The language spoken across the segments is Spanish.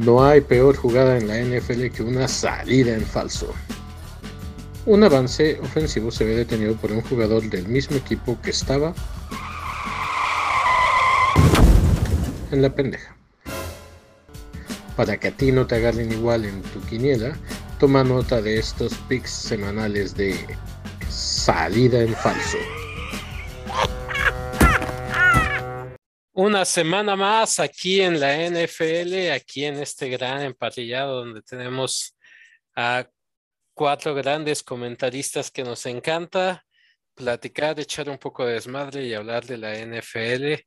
No hay peor jugada en la NFL que una salida en falso. Un avance ofensivo se ve detenido por un jugador del mismo equipo que estaba en la pendeja. Para que a ti no te agarren igual en tu quiniela, toma nota de estos picks semanales de salida en falso. Una semana más aquí en la NFL, aquí en este gran emparrillado donde tenemos a cuatro grandes comentaristas que nos encanta platicar, echar un poco de desmadre y hablar de la NFL.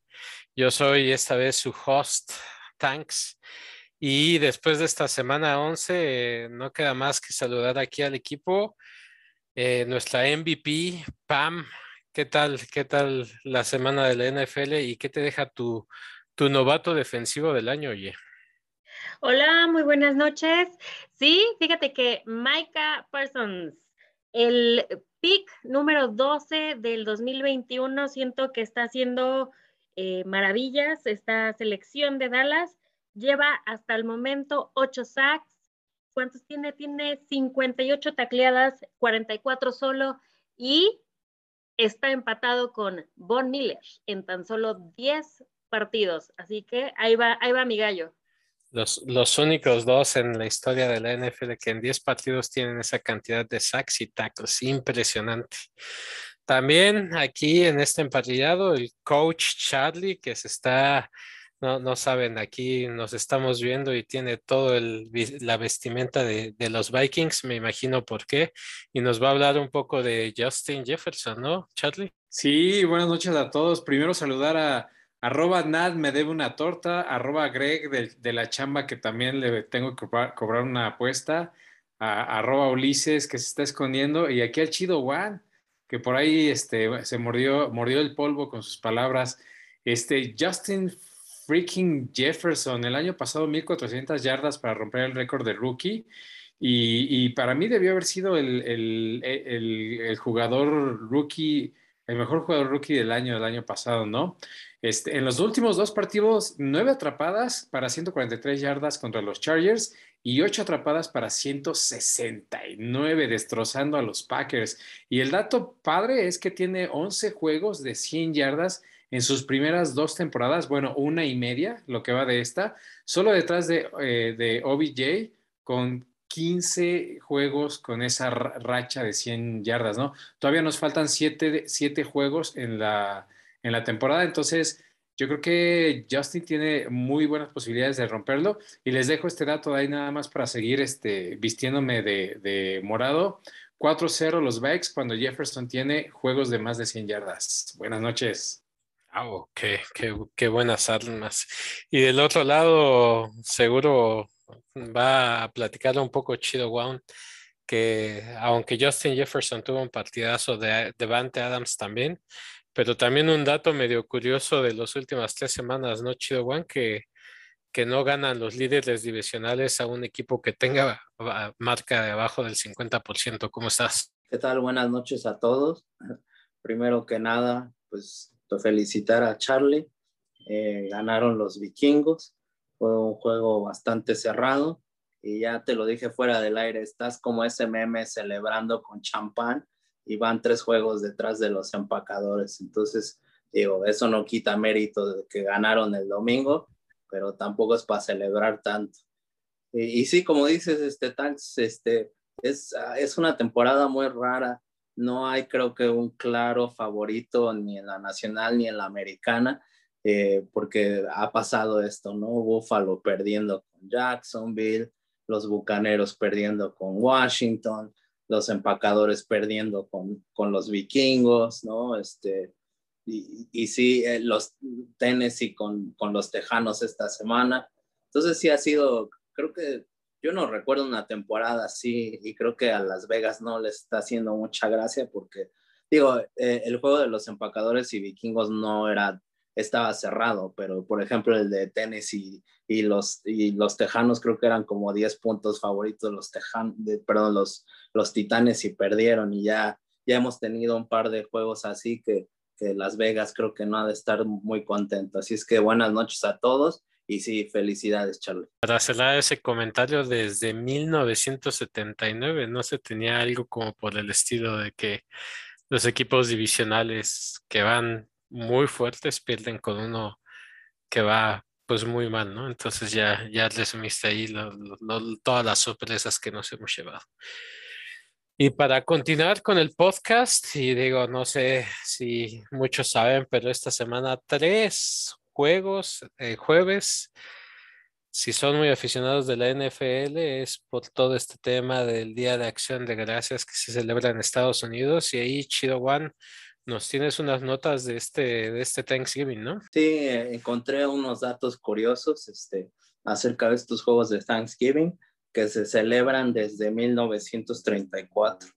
Yo soy esta vez su host, Tanks. Y después de esta semana 11, no queda más que saludar aquí al equipo. Eh, nuestra MVP, Pam, ¿Qué tal, qué tal la semana de la NFL y qué te deja tu, novato defensivo del año, oye? Hola, muy buenas noches. Sí, fíjate que Micah Parsons, el pick número 12 del 2021, siento que está haciendo eh, maravillas esta selección de Dallas. Lleva hasta el momento 8 sacks. ¿Cuántos tiene? Tiene 58 tacleadas, 44 solo y está empatado con Von Miller en tan solo 10 partidos. Así que ahí va, ahí va mi gallo. Los, los únicos dos en la historia de la NFL que en 10 partidos tienen esa cantidad de sacks y tackles. Impresionante. También aquí en este emparrillado, el coach Charlie, que se está no, no saben, aquí nos estamos viendo y tiene todo el, la vestimenta de, los Vikings, me imagino por qué, y nos va a hablar un poco de Justin Jefferson, ¿no, Charlie? Sí, buenas noches a todos. Primero saludar a arroba Nad me debe una torta, arroba Greg de, la chamba que también le tengo que cobrar, una apuesta, a, arroba Ulises que se está escondiendo, y aquí al Chido Juan, que por ahí este, se mordió, mordió el polvo con sus palabras. Este, Justin freaking Jefferson. El año pasado 1400 yardas para romper el récord de rookie. Y, para mí debió haber sido el, jugador rookie, el mejor jugador rookie del año, del año pasado, ¿no? Este, en los últimos dos partidos, nueve atrapadas para 143 yardas contra los Chargers y ocho atrapadas para 169, destrozando a los Packers. Y el dato padre es que tiene 11 juegos de 100 yardas en sus primeras dos temporadas, bueno, una y media, lo que va de esta, solo detrás de, eh, de OBJ con 15 juegos con esa racha de 100 yardas, ¿no? Todavía nos faltan 7, juegos en la, en la temporada, entonces yo creo que Justin tiene muy buenas posibilidades de romperlo y les dejo este dato de ahí nada más para seguir este, vistiéndome de, de morado. 4-0 los Bikes cuando Jefferson tiene juegos de más de 100 yardas. Buenas noches. Oh, qué, qué, buenas armas. Y del otro lado, seguro va a platicar un poco Chido Wound, que aunque Justin Jefferson tuvo un partidazo de Devante Adams también, pero también un dato medio curioso de las últimas tres semanas, ¿no, Chido One? Que, que no ganan los líderes divisionales a un equipo que tenga marca de abajo del 50%. ¿Cómo estás? ¿Qué tal? Buenas noches a todos. Primero que nada, pues felicitar a Charlie. Eh, ganaron los vikingos. Fue un juego bastante cerrado. Y ya te lo dije fuera del aire, estás como ese meme celebrando con champán y van tres juegos detrás de los empacadores. Entonces, digo, eso no quita mérito de que ganaron el domingo, pero tampoco es para celebrar tanto. Y, sí, como dices, este Tanks, este, es, es una temporada muy rara no hay creo que un claro favorito ni en la nacional ni en la americana, eh, porque ha pasado esto, ¿no? Buffalo perdiendo con Jacksonville, los Bucaneros perdiendo con Washington, los empacadores perdiendo con, con los vikingos, ¿no? Este, y, y sí, eh, los Tennessee con, con los Tejanos esta semana. Entonces sí ha sido, creo que yo no recuerdo una temporada así y creo que a Las Vegas no le está haciendo mucha gracia porque, digo, eh, el juego de los empacadores y vikingos no era, estaba cerrado, pero por ejemplo el de Tennessee y, los, y los tejanos creo que eran como 10 puntos favoritos los tejanos, perdón, los, los titanes y perdieron y ya, ya hemos tenido un par de juegos así que, que Las Vegas creo que no ha de estar muy contento. Así es que buenas noches a todos y sí, felicidades, Charlie. Para cerrar ese comentario, desde 1979 no se tenía algo como por el estilo de que los equipos divisionales que van muy fuertes pierden con uno que va pues muy mal, ¿no? Entonces ya, ya resumiste ahí todas las sorpresas que nos hemos llevado. Y para continuar con el podcast, y digo, no sé si muchos saben, pero esta semana tres juegos, eh, jueves, si son muy aficionados de la NFL, es por todo este tema del Día de Acción de Gracias que se celebra en Estados Unidos. Y ahí, Chido One, nos tienes unas notas de este, de este Thanksgiving, ¿no? Sí, encontré unos datos curiosos este, acerca de estos juegos de Thanksgiving que se celebran desde 1934.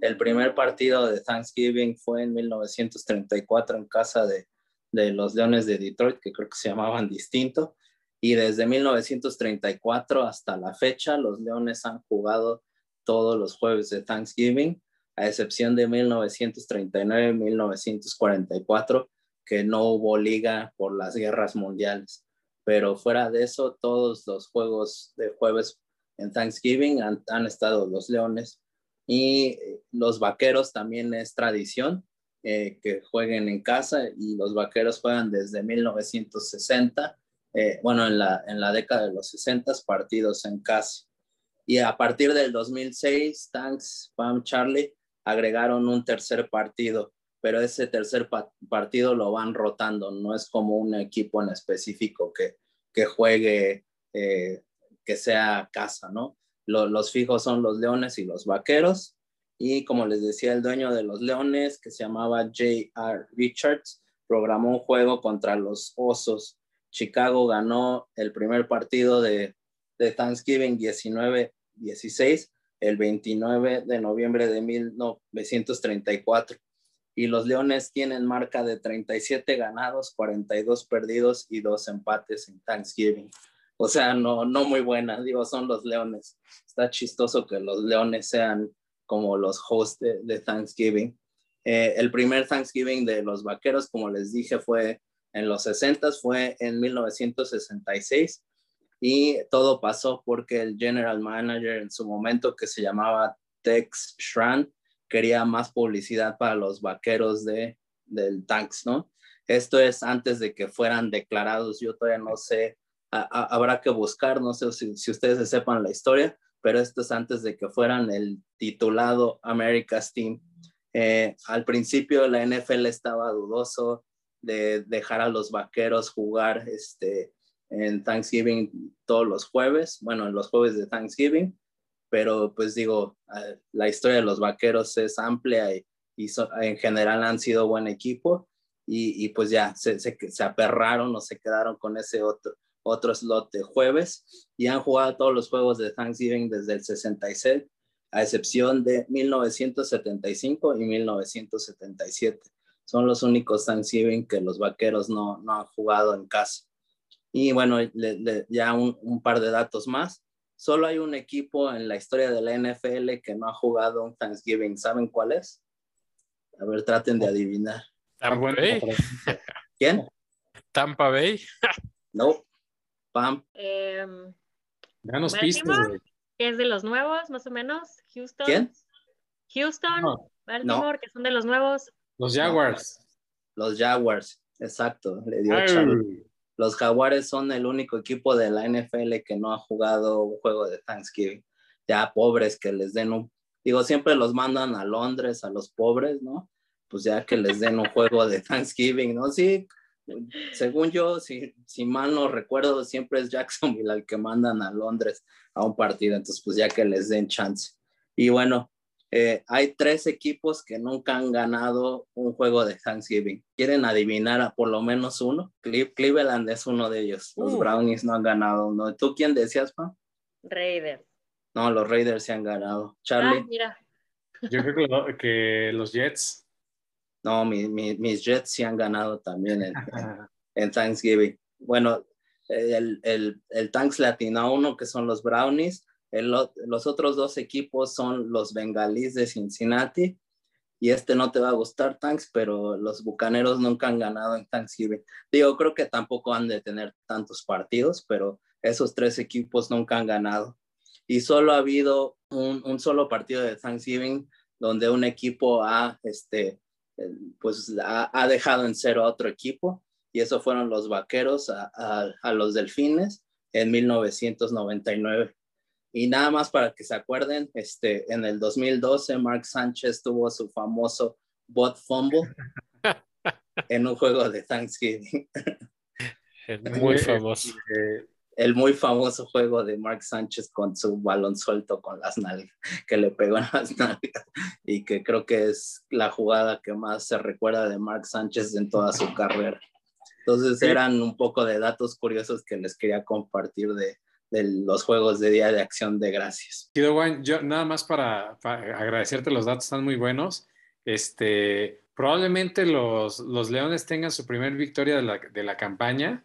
El primer partido de Thanksgiving fue en 1934 en casa de, de los Leones de Detroit, que creo que se llamaban distinto. Y desde 1934 hasta la fecha, los Leones han jugado todos los jueves de Thanksgiving a excepción de 1939-1944, que no hubo liga por las guerras mundiales. Pero fuera de eso, todos los juegos de jueves en Thanksgiving han, estado los Leones y los Vaqueros también es tradición eh, que jueguen en casa y los Vaqueros juegan desde 1960, eh, bueno, en la, en la década de los 60 partidos en casa. Y a partir del 2006, Thanks, Pam, Charlie, agregaron un tercer partido, pero ese tercer partido lo van rotando, no es como un equipo en específico que, que juegue, eh, que sea casa, ¿no? los fijos son los Leones y los Vaqueros. Y como les decía, el dueño de los Leones, que se llamaba J.R. Richards, programó un juego contra los Osos. Chicago ganó el primer partido de, de Thanksgiving 19-16 el 29 de noviembre de 1934. Y los Leones tienen marca de 37 ganados, 42 perdidos y dos empates en Thanksgiving. O sea, no, no muy buena, digo, son los Leones. Está chistoso que los Leones sean como los hosts de, Thanksgiving. Eh, el primer Thanksgiving de los Vaqueros, como les dije, fue en los 60, fue en 1966 y todo pasó porque el general manager en su momento, que se llamaba Tex Schrann, quería más publicidad para los vaqueros de, del Tanks, ¿no? Esto es antes de que fueran declarados, yo todavía no sé, habrá que buscar, no sé si, si, ustedes sepan la historia, pero esto es antes de que fueran el titulado America's Team. Eh, al principio la NFL estaba dudoso de dejar a los vaqueros jugar este, en Thanksgiving todos los jueves, bueno, en los jueves de Thanksgiving, pero pues digo, la historia de los vaqueros es amplia y, en general han sido buen equipo y, pues ya se, se, aperraron o se quedaron con ese otro, otro slot de jueves y han jugado todos los juegos de Thanksgiving desde el 66, a excepción de 1975 y 1977. Son los únicos Thanksgiving que los vaqueros no, no han jugado en casa. Y bueno, ya un, par de datos más. Solo hay un equipo en la historia de la NFL que no ha jugado un Thanksgiving. ¿Saben cuál es? A ver, traten de adivinar. Tampa Bay. ¿Quién? Tampa Bay. no. Pam. Eh, Danos pistas. es de los nuevos, más o menos. Houston. ¿Quién? Houston, Baltimore, que son de los nuevos. Los Jaguars. Los Jaguars, exacto. Le dio. Los Jaguares son el único equipo de la NFL que no ha jugado un juego de Thanksgiving. Ya pobres que les den un, digo, siempre los mandan a Londres a los pobres, ¿no? Pues ya que les den un juego de Thanksgiving, ¿no? Sí, según yo, si, si mal no recuerdo, siempre es Jacksonville el que mandan a Londres a un partido, entonces pues ya que les den chance. Y bueno, eh, hay tres equipos que nunca han ganado un juego de Thanksgiving. ¿Quieren adivinar a por lo menos uno? Cleveland es uno de ellos. Los uh. Brownies no han ganado uno. ¿Tú quién decías, pa? Raiders. No, los Raiders se han ganado. Charlie. Ah, mira. Yo creo que, los Jets. No, mis Jets sí han ganado también en, Thanksgiving. Bueno, el, el, el Thanks Latino uno, que son los Brownies, los otros dos equipos son los Bengalíes de Cincinnati y este no te va a gustar, Tanks, pero los Bucaneros nunca han ganado en Thanksgiving. Digo, creo que tampoco han de tener tantos partidos, pero esos tres equipos nunca han ganado. Y solo ha habido un, un solo partido de Thanksgiving donde un equipo ha, este, pues, ha, ha, dejado en cero a otro equipo, y eso fueron los Vaqueros a, a, a los Delfines en 1999. Y nada más para que se acuerden, este, en el 2012 Mark Sánchez tuvo su famoso bot fumble en un juego de Thanksgiving. Muy famoso. El muy famoso juego de Mark Sánchez con su balón suelto con las nalgas, que le pegó en las nalgas y que creo que es la jugada que más se recuerda de Mark Sánchez en toda su carrera. Entonces eran un poco de datos curiosos que les quería compartir de, de los juegos de Día de Acción de Gracias. Yo nada más para, para, agradecerte, los datos están muy buenos. Este, probablemente los, los Leones tengan su primer victoria de la, de la, campaña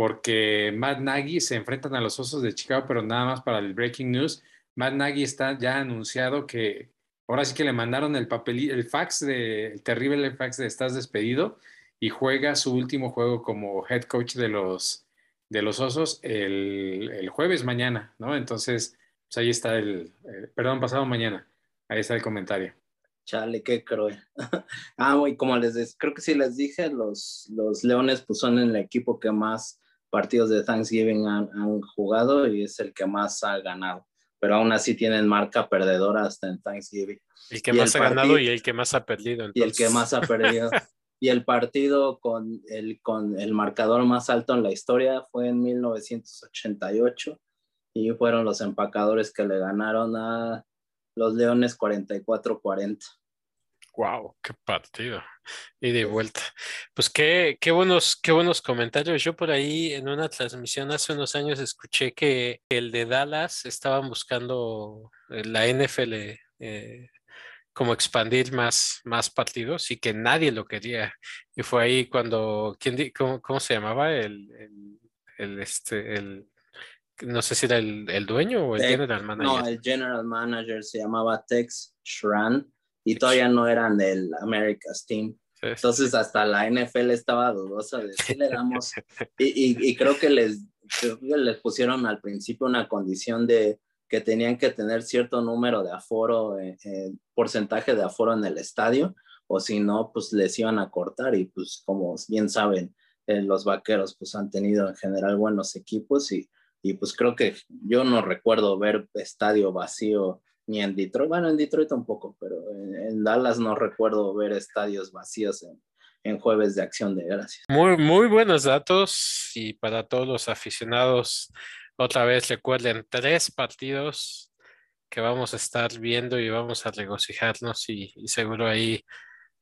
porque Matt Nagy se enfrentan a los Osos de Chicago, pero nada más para el breaking news. Matt Nagy está ya anunciado que ahora sí que le mandaron el papel, el fax de, el terrible fax de estás despedido y juega su último juego como head coach de los, de los osos el, el, jueves mañana, ¿no? Entonces, pues ahí está el, eh, perdón, pasado mañana, ahí está el comentario. Chale, qué cruel. ah, y como les creo que sí les dije, los, los Leones pues son el equipo que más partidos de Thanksgiving han, han, jugado y es el que más ha ganado. Pero aún así tienen marca perdedora hasta en Thanksgiving. El que más el ha partido, ganado y el que más ha perdido. Entonces. Y el que más ha perdido. y el partido con el, con el marcador más alto en la historia fue en 1988 y fueron los empacadores que le ganaron a los Leones 44-40. Wow, qué partido. Y de vuelta. Pues qué, qué, buenos, qué buenos comentarios. Yo por ahí en una transmisión hace unos años escuché que el de Dallas estaban buscando la NFL eh, como expandir más, más partidos y que nadie lo quería. Y fue ahí cuando, ¿quién, cómo, cómo se llamaba? El, el, el, este, el, no sé si era el, el dueño o el general manager. No, el general manager se llamaba Tex Schran y todavía no eran del America's Team. Entonces hasta la NFL estaba dudosa de si le damos. y, y, y, creo que les, creo que les pusieron al principio una condición de que tenían que tener cierto número de aforo, eh, eh, porcentaje de aforo en el estadio, o si no, pues les iban a cortar y pues como bien saben, eh, los vaqueros pues han tenido en general buenos equipos y, y pues creo que yo no recuerdo ver estadio vacío ni en Detroit, bueno, en Detroit tampoco, pero en, en Dallas no recuerdo ver estadios vacíos en, en jueves de acción de gracias. Muy, muy buenos datos y para todos los aficionados otra vez recuerden, tres partidos que vamos a estar viendo y vamos a regocijarnos y, y seguro ahí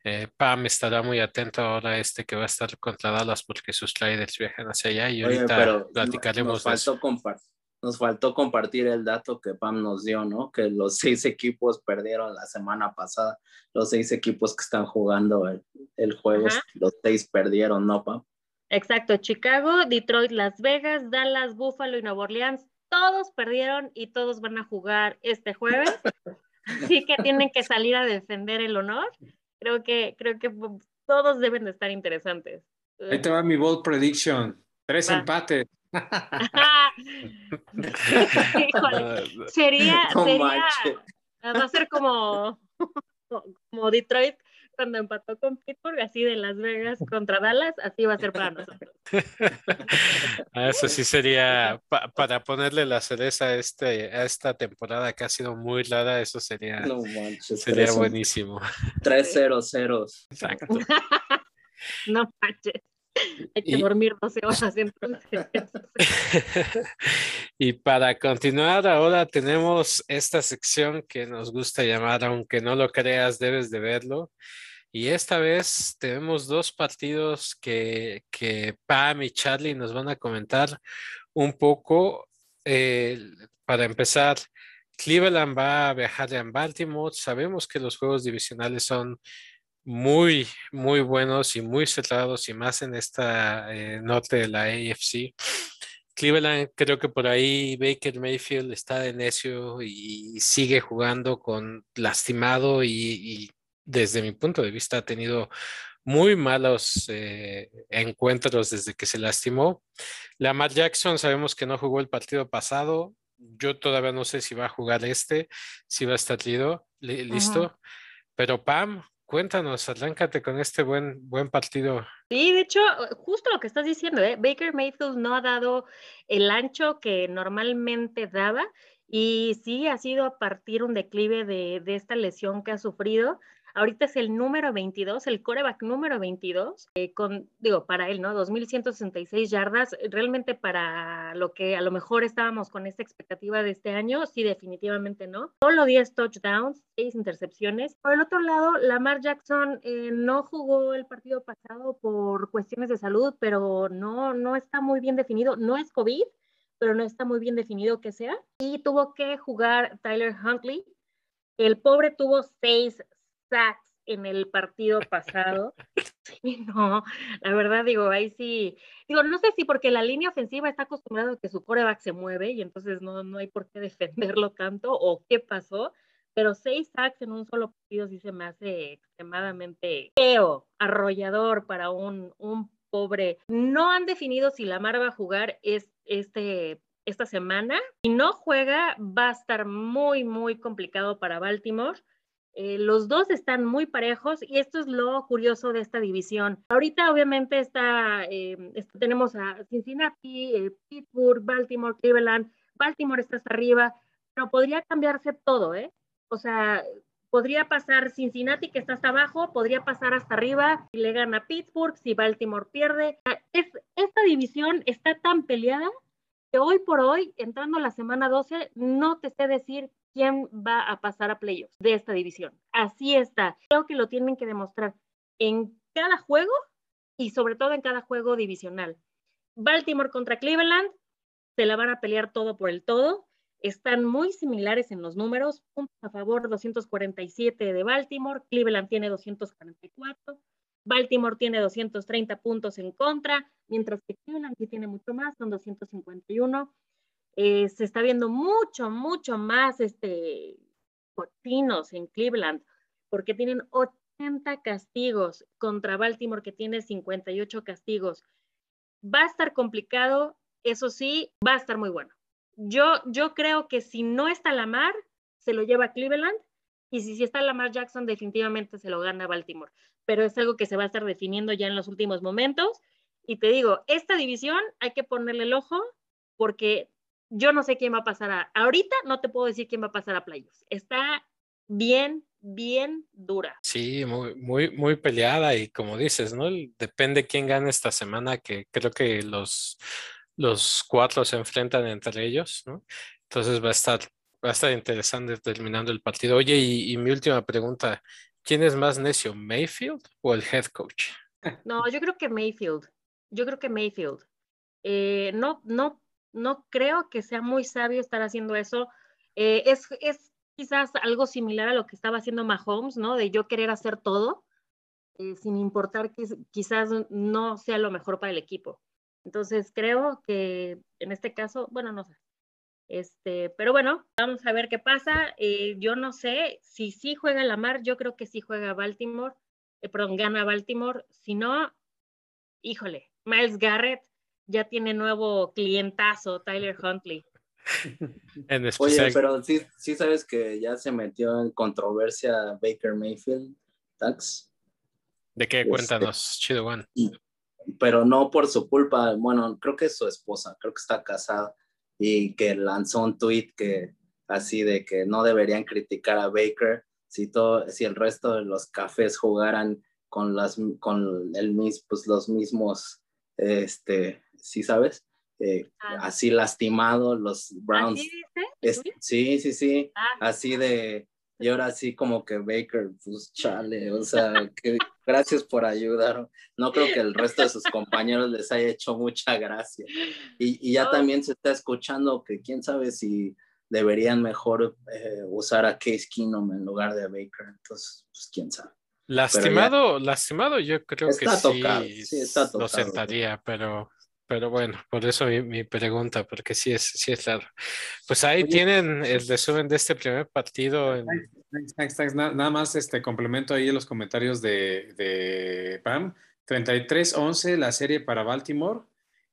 eh, Pam estará muy atento ahora a este que va a estar contra Dallas porque sus traders viajan hacia allá y ahorita Oye, platicaremos nos faltó, compart nos faltó compartir el dato que Pam nos dio, ¿no? Que los seis equipos perdieron la semana pasada, los seis equipos que están jugando el, el jueves, Ajá. los seis perdieron, ¿no, Pam? Exacto, Chicago, Detroit, Las Vegas, Dallas, Buffalo y Nueva Orleans, todos perdieron y todos van a jugar este jueves. Así que tienen que salir a defender el honor. Creo que, creo que todos deben de estar interesantes. Ahí te va mi bold prediction. Tres va. empates. Híjole, sería, no sería, va a ser como, como Detroit cuando empató con Pittsburgh, así de Las Vegas contra Dallas, así va a ser para nosotros. Ah, eso sí sería, pa para ponerle la cereza a, este, a esta temporada que ha sido muy rara, eso sería, no manches, sería tres, buenísimo. 3-0-0. Exacto. no manches. Hay que y, dormir 12 horas entonces. y para continuar, ahora tenemos esta sección que nos gusta llamar, aunque no lo creas, debes de verlo. Y esta vez tenemos dos partidos que, que Pam y Charlie nos van a comentar un poco. Eh, para empezar, Cleveland va a viajar a Baltimore. Sabemos que los juegos divisionales son muy, muy buenos y muy cerrados y más en esta eh, norte de la AFC. Cleveland, creo que por ahí Baker Mayfield está de necio y sigue jugando con lastimado y, y desde mi punto de vista, ha tenido muy malos eh, encuentros desde que se lastimó. Lamar Jackson sabemos que no jugó el partido pasado. Yo todavía no sé si va a jugar este, si va a estar listo. Pero Pam, cuéntanos, arráncate con este buen, buen partido. Sí, de hecho, justo lo que estás diciendo, ¿eh? Baker Mayfield no ha dado el ancho que normalmente daba y sí ha sido a partir un declive de, de esta lesión que ha sufrido. Ahorita es el número 22, el coreback número 22, eh, con, digo, para él, ¿no? 2.166 yardas. Realmente para lo que a lo mejor estábamos con esta expectativa de este año, sí, definitivamente no. Solo 10 touchdowns, 6 intercepciones. Por el otro lado, Lamar Jackson eh, no jugó el partido pasado por cuestiones de salud, pero no, no está muy bien definido. No es COVID, pero no está muy bien definido que sea. Y tuvo que jugar Tyler Huntley. El pobre tuvo seis sacks en el partido pasado. Sí, no, la verdad digo, ahí sí, digo, no sé si porque la línea ofensiva está acostumbrada a que su coreback se mueve y entonces no, no hay por qué defenderlo tanto o qué pasó, pero seis sacks en un solo partido sí se me hace extremadamente feo, arrollador para un, un pobre. No han definido si Lamar va a jugar es, este esta semana. Si no juega, va a estar muy, muy complicado para Baltimore. Eh, los dos están muy parejos y esto es lo curioso de esta división. Ahorita obviamente está, eh, tenemos a Cincinnati, eh, Pittsburgh, Baltimore, Cleveland. Baltimore está hasta arriba, pero podría cambiarse todo, ¿eh? O sea, podría pasar Cincinnati que está hasta abajo, podría pasar hasta arriba y le gana Pittsburgh si Baltimore pierde. Es, esta división está tan peleada que hoy por hoy, entrando la semana 12, no te sé decir quién va a pasar a playoffs de esta división. Así está. Creo que lo tienen que demostrar en cada juego y sobre todo en cada juego divisional. Baltimore contra Cleveland, se la van a pelear todo por el todo. Están muy similares en los números. Puntos a favor, 247 de Baltimore. Cleveland tiene 244. Baltimore tiene 230 puntos en contra, mientras que Cleveland sí tiene mucho más, son 251. Eh, se está viendo mucho, mucho más este, cochinos en Cleveland, porque tienen 80 castigos contra Baltimore, que tiene 58 castigos. Va a estar complicado, eso sí, va a estar muy bueno. Yo, yo creo que si no está Lamar, se lo lleva a Cleveland, y si, si está Lamar Jackson, definitivamente se lo gana Baltimore. Pero es algo que se va a estar definiendo ya en los últimos momentos. Y te digo, esta división hay que ponerle el ojo porque yo no sé quién va a pasar a, ahorita no te puedo decir quién va a pasar a playoffs. Está bien, bien dura. Sí, muy, muy, muy peleada y como dices, ¿no? Depende quién gane esta semana, que creo que los, los cuatro se enfrentan entre ellos, ¿no? Entonces va a estar, va a estar interesante terminando el partido. Oye, y, y mi última pregunta, ¿quién es más necio, Mayfield o el head coach? No, yo creo que Mayfield. Yo creo que Mayfield. Eh, no, no no creo que sea muy sabio estar haciendo eso. Eh, es, quizás algo similar a lo que estaba haciendo Mahomes, ¿no? De yo querer hacer todo, eh, sin importar que quizás no sea lo mejor para el equipo. Entonces creo que en este caso, bueno, no sé. Este, pero bueno, vamos a ver qué pasa. Eh, yo no sé si sí juega Lamar, yo creo que sí juega Baltimore, perdón, gana Baltimore. Si no, híjole, Miles Garrett ya tiene nuevo clientazo, Tyler Huntley. Oye, pero sí, sí sabes que ya se metió en controversia Baker Mayfield, Tax. ¿De qué? Este, Cuéntanos, chido, Juan. Pero no por su culpa, bueno, creo que es su esposa, creo que está casada y que lanzó un tweet que así de que no deberían criticar a Baker si todo, si el resto de los cafés jugaran con las con el pues los mismos este sí sabes, eh, ah. así lastimado, los Browns. sí, sí, sí, ah. así de, y ahora sí como que Baker, pues chale, o sea, que, gracias por ayudar. No creo que el resto de sus compañeros les haya hecho mucha gracia. Y, ya también se está escuchando que quién sabe si deberían mejor eh, usar a Case Keenum en lugar de Baker. Entonces, pues quién sabe. Lastimado, lastimado, yo creo que sí, lo sentaría, pero pero bueno, por eso mi, pregunta, porque sí es, sí es claro. Pues ahí tienen el resumen de este primer partido. Nada más este complemento ahí en los comentarios de, de Pam. 33-11 la serie para Baltimore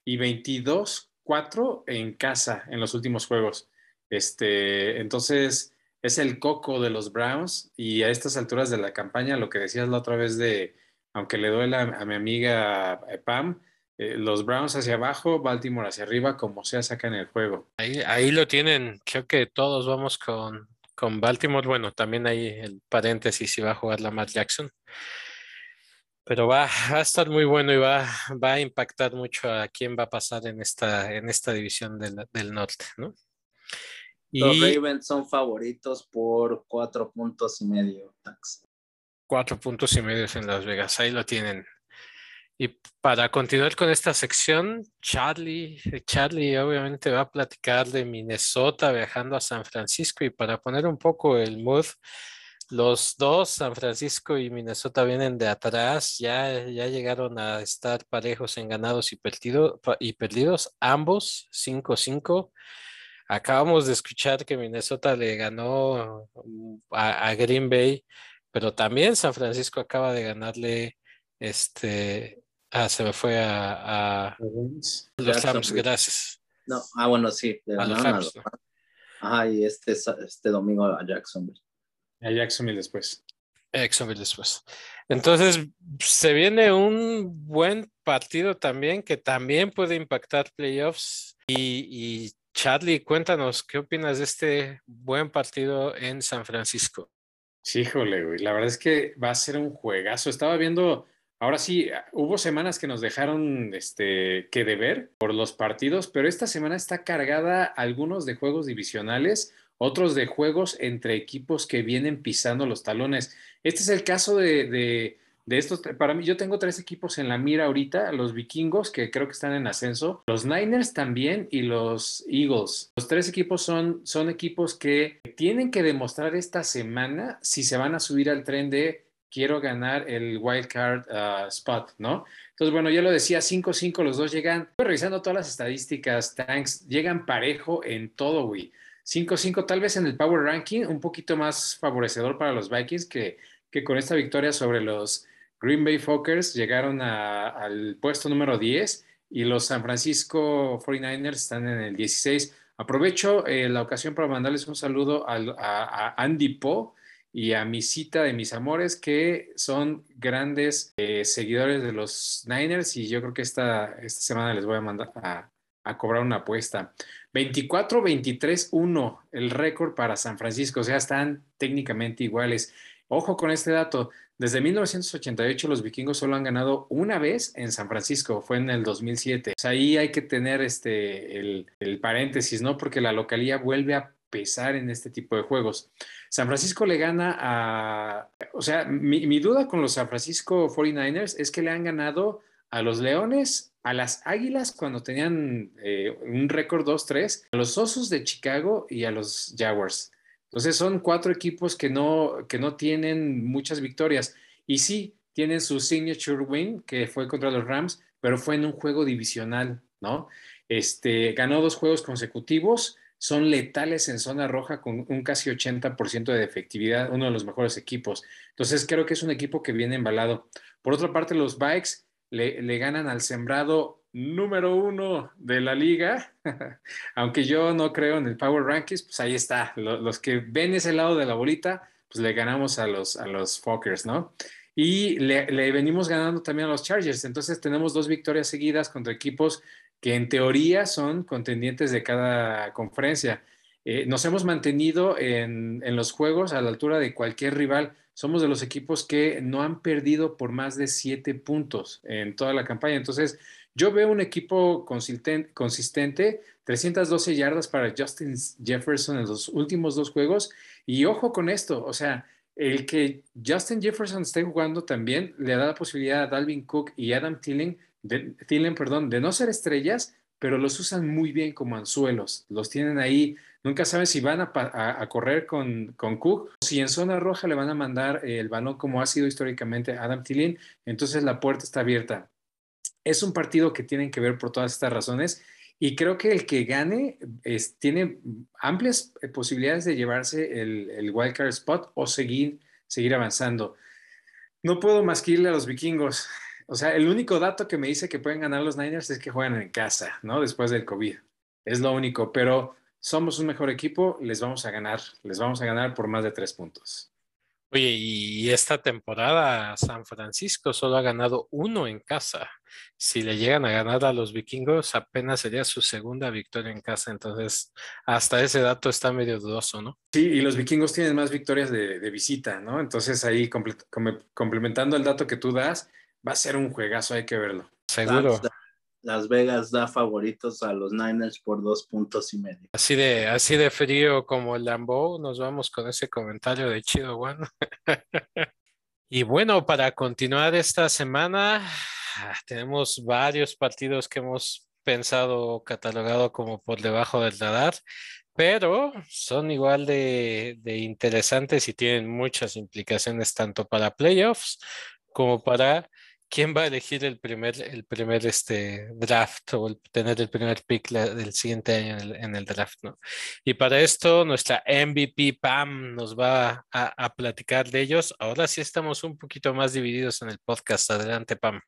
y 22-4 en casa en los últimos juegos. Este, entonces, es el coco de los Browns y a estas alturas de la campaña, lo que decías la otra vez de, aunque le duela a, mi amiga eh, Pam, eh, los Browns hacia abajo, Baltimore hacia arriba, como sea, sacan el juego. Ahí, ahí lo tienen, creo que todos vamos con, con Baltimore. Bueno, también hay el paréntesis si va a jugar Lamar Jackson. Pero va, a estar muy bueno y va, va a impactar mucho a quién va a pasar en esta, en esta división del, del norte, ¿no? Los Ravens son favoritos por cuatro puntos y medio. Cuatro puntos y medio en Las Vegas, ahí lo tienen. Y para continuar con esta sección, Charlie, Charlie obviamente va a platicar de Minnesota viajando a San Francisco y para poner un poco el mood, los dos, San Francisco y Minnesota, vienen de atrás, ya, ya llegaron a estar parejos en ganados y, perdido, y perdidos, ambos 5-5. Acabamos de escuchar que Minnesota le ganó mm, a, Green Bay, pero también San Francisco acaba de ganarle este. Ah, se me fue a, los Rams, gracias. No, ah, bueno, sí, a los Rams. Ajá, y este, este domingo a Jacksonville. A Jacksonville después. Jacksonville después. Entonces, se viene un buen partido también que también puede impactar playoffs y, y Charlie, cuéntanos, ¿qué opinas de este buen partido en San Francisco? Sí, híjole, güey. La verdad es que va a ser un juegazo. Estaba viendo, ahora sí, hubo semanas que nos dejaron este, que deber por los partidos, pero esta semana está cargada algunos de juegos divisionales, otros de juegos entre equipos que vienen pisando los talones. Este es el caso de de estos, para mí, yo tengo tres equipos en la mira ahorita, los vikingos, que creo que están en ascenso, los Niners también y los Eagles. Los tres equipos son, son equipos que tienen que demostrar esta semana si se van a subir al tren de quiero ganar el wild card uh, spot, ¿no? Entonces, bueno, ya lo decía, 5-5, los dos llegan, revisando todas las estadísticas, tanks, llegan parejo en todo, güey. 5-5, tal vez en el Power Ranking, un poquito más favorecedor para los Vikings que, que con esta victoria sobre los Green Bay Fokkers llegaron al puesto número 10 y los San Francisco 49ers están en el 16. Aprovecho eh, la ocasión para mandarles un saludo a, Andy Poe y a mi cita de mis amores, que son grandes eh, seguidores de los Niners y yo creo que esta, esta semana les voy a mandar a, a cobrar una apuesta. 24-23-1 el récord para San Francisco, o sea, están técnicamente iguales. Ojo con este dato, desde 1988 los vikingos solo han ganado una vez en San Francisco, fue en el 2007. ahí hay que tener este, el, paréntesis, ¿no? Porque la localía vuelve a pesar en este tipo de juegos. San Francisco le gana a, o sea, mi, duda con los San Francisco 49ers es que le han ganado a los Leones, a las Águilas cuando tenían eh, un récord 2-3, a los Osos de Chicago y a los Jaguars. Entonces son cuatro equipos que no, que no tienen muchas victorias. Y sí, tienen su signature win, que fue contra los Rams, pero fue en un juego divisional, ¿no? Este, ganó dos juegos consecutivos, son letales en zona roja con un casi 80% de efectividad, uno de los mejores equipos. Entonces creo que es un equipo que viene embalado. Por otra parte, los Bikes le, ganan al sembrado número uno de la liga, aunque yo no creo en el Power Rankings, pues ahí está. Los, que ven ese lado de la bolita, pues le ganamos a los, a los ¿no? Y le, venimos ganando también a los Chargers. Entonces tenemos dos victorias seguidas contra equipos que en teoría son contendientes de cada conferencia. Eh, nos hemos mantenido en, en los juegos a la altura de cualquier rival somos de los equipos que no han perdido por más de siete puntos en toda la campaña. Entonces, yo veo un equipo consistente, 312 yardas para Justin Jefferson en los últimos dos juegos. Y ojo con esto, o sea, el que Justin Jefferson esté jugando también le da la posibilidad a Dalvin Cook y Adam Thielen, de, Thielen, perdón, de no ser estrellas, pero los usan muy bien como anzuelos. Los tienen ahí. Nunca saben si van a, correr con, con, Cook, si en zona roja le van a mandar el balón como ha sido históricamente Adam Thielen, entonces la puerta está abierta. es un partido que tienen que ver por todas estas razones y creo que el que gane tiene amplias posibilidades de llevarse el, el wildcard spot o seguir, seguir avanzando. No puedo más que irle a los vikingos. O sea, el único dato que me dice que pueden ganar los Niners es que juegan en casa, ¿no? Después del COVID. Es lo único, pero somos un mejor equipo, les vamos a ganar, les vamos a ganar por más de tres puntos. Oye, y esta temporada San Francisco solo ha ganado uno en casa. Si le llegan a ganar a los vikingos, apenas sería su segunda victoria en casa. Entonces, hasta ese dato está medio dudoso, ¿no? Sí, y los vikingos tienen más victorias de, visita, ¿no? Entonces, ahí complementando el dato que tú das, va a ser un juegazo, hay que verlo. Seguro. Las Vegas da favoritos a los Niners por dos puntos y medio. Así de, así de frío como el Lambeau, nos vamos con ese comentario de Chido One. y bueno, para continuar esta semana, tenemos varios partidos que hemos pensado catalogado como por debajo del radar, pero son igual de, de interesantes y tienen muchas implicaciones tanto para playoffs como para quién va a elegir el primer, el primer este, draft o el, tener el primer pick del siguiente año en el, draft, ¿no? Y para esto, nuestra MVP Pam nos va a, platicar de ellos. Ahora sí estamos un poquito más divididos en el podcast. Adelante, Pam.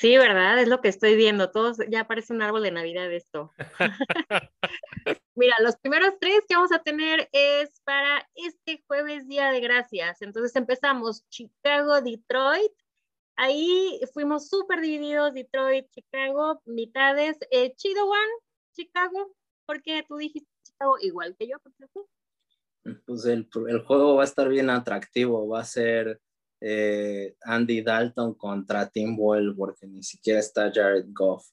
Sí, ¿verdad? Es lo que estoy viendo. Todos ya parece un árbol de Navidad esto. Mira, los primeros tres que vamos a tener es para este jueves Día de Gracias. Entonces empezamos Chicago, Detroit. Ahí fuimos súper divididos, Detroit, Chicago, mitades. Eh, Chido One, Chicago, porque tú dijiste Chicago igual que yo. Pues el, el juego va a estar bien atractivo, va a ser eh, Andy Dalton contra Tim Boyle, porque ni siquiera está Jared Goff.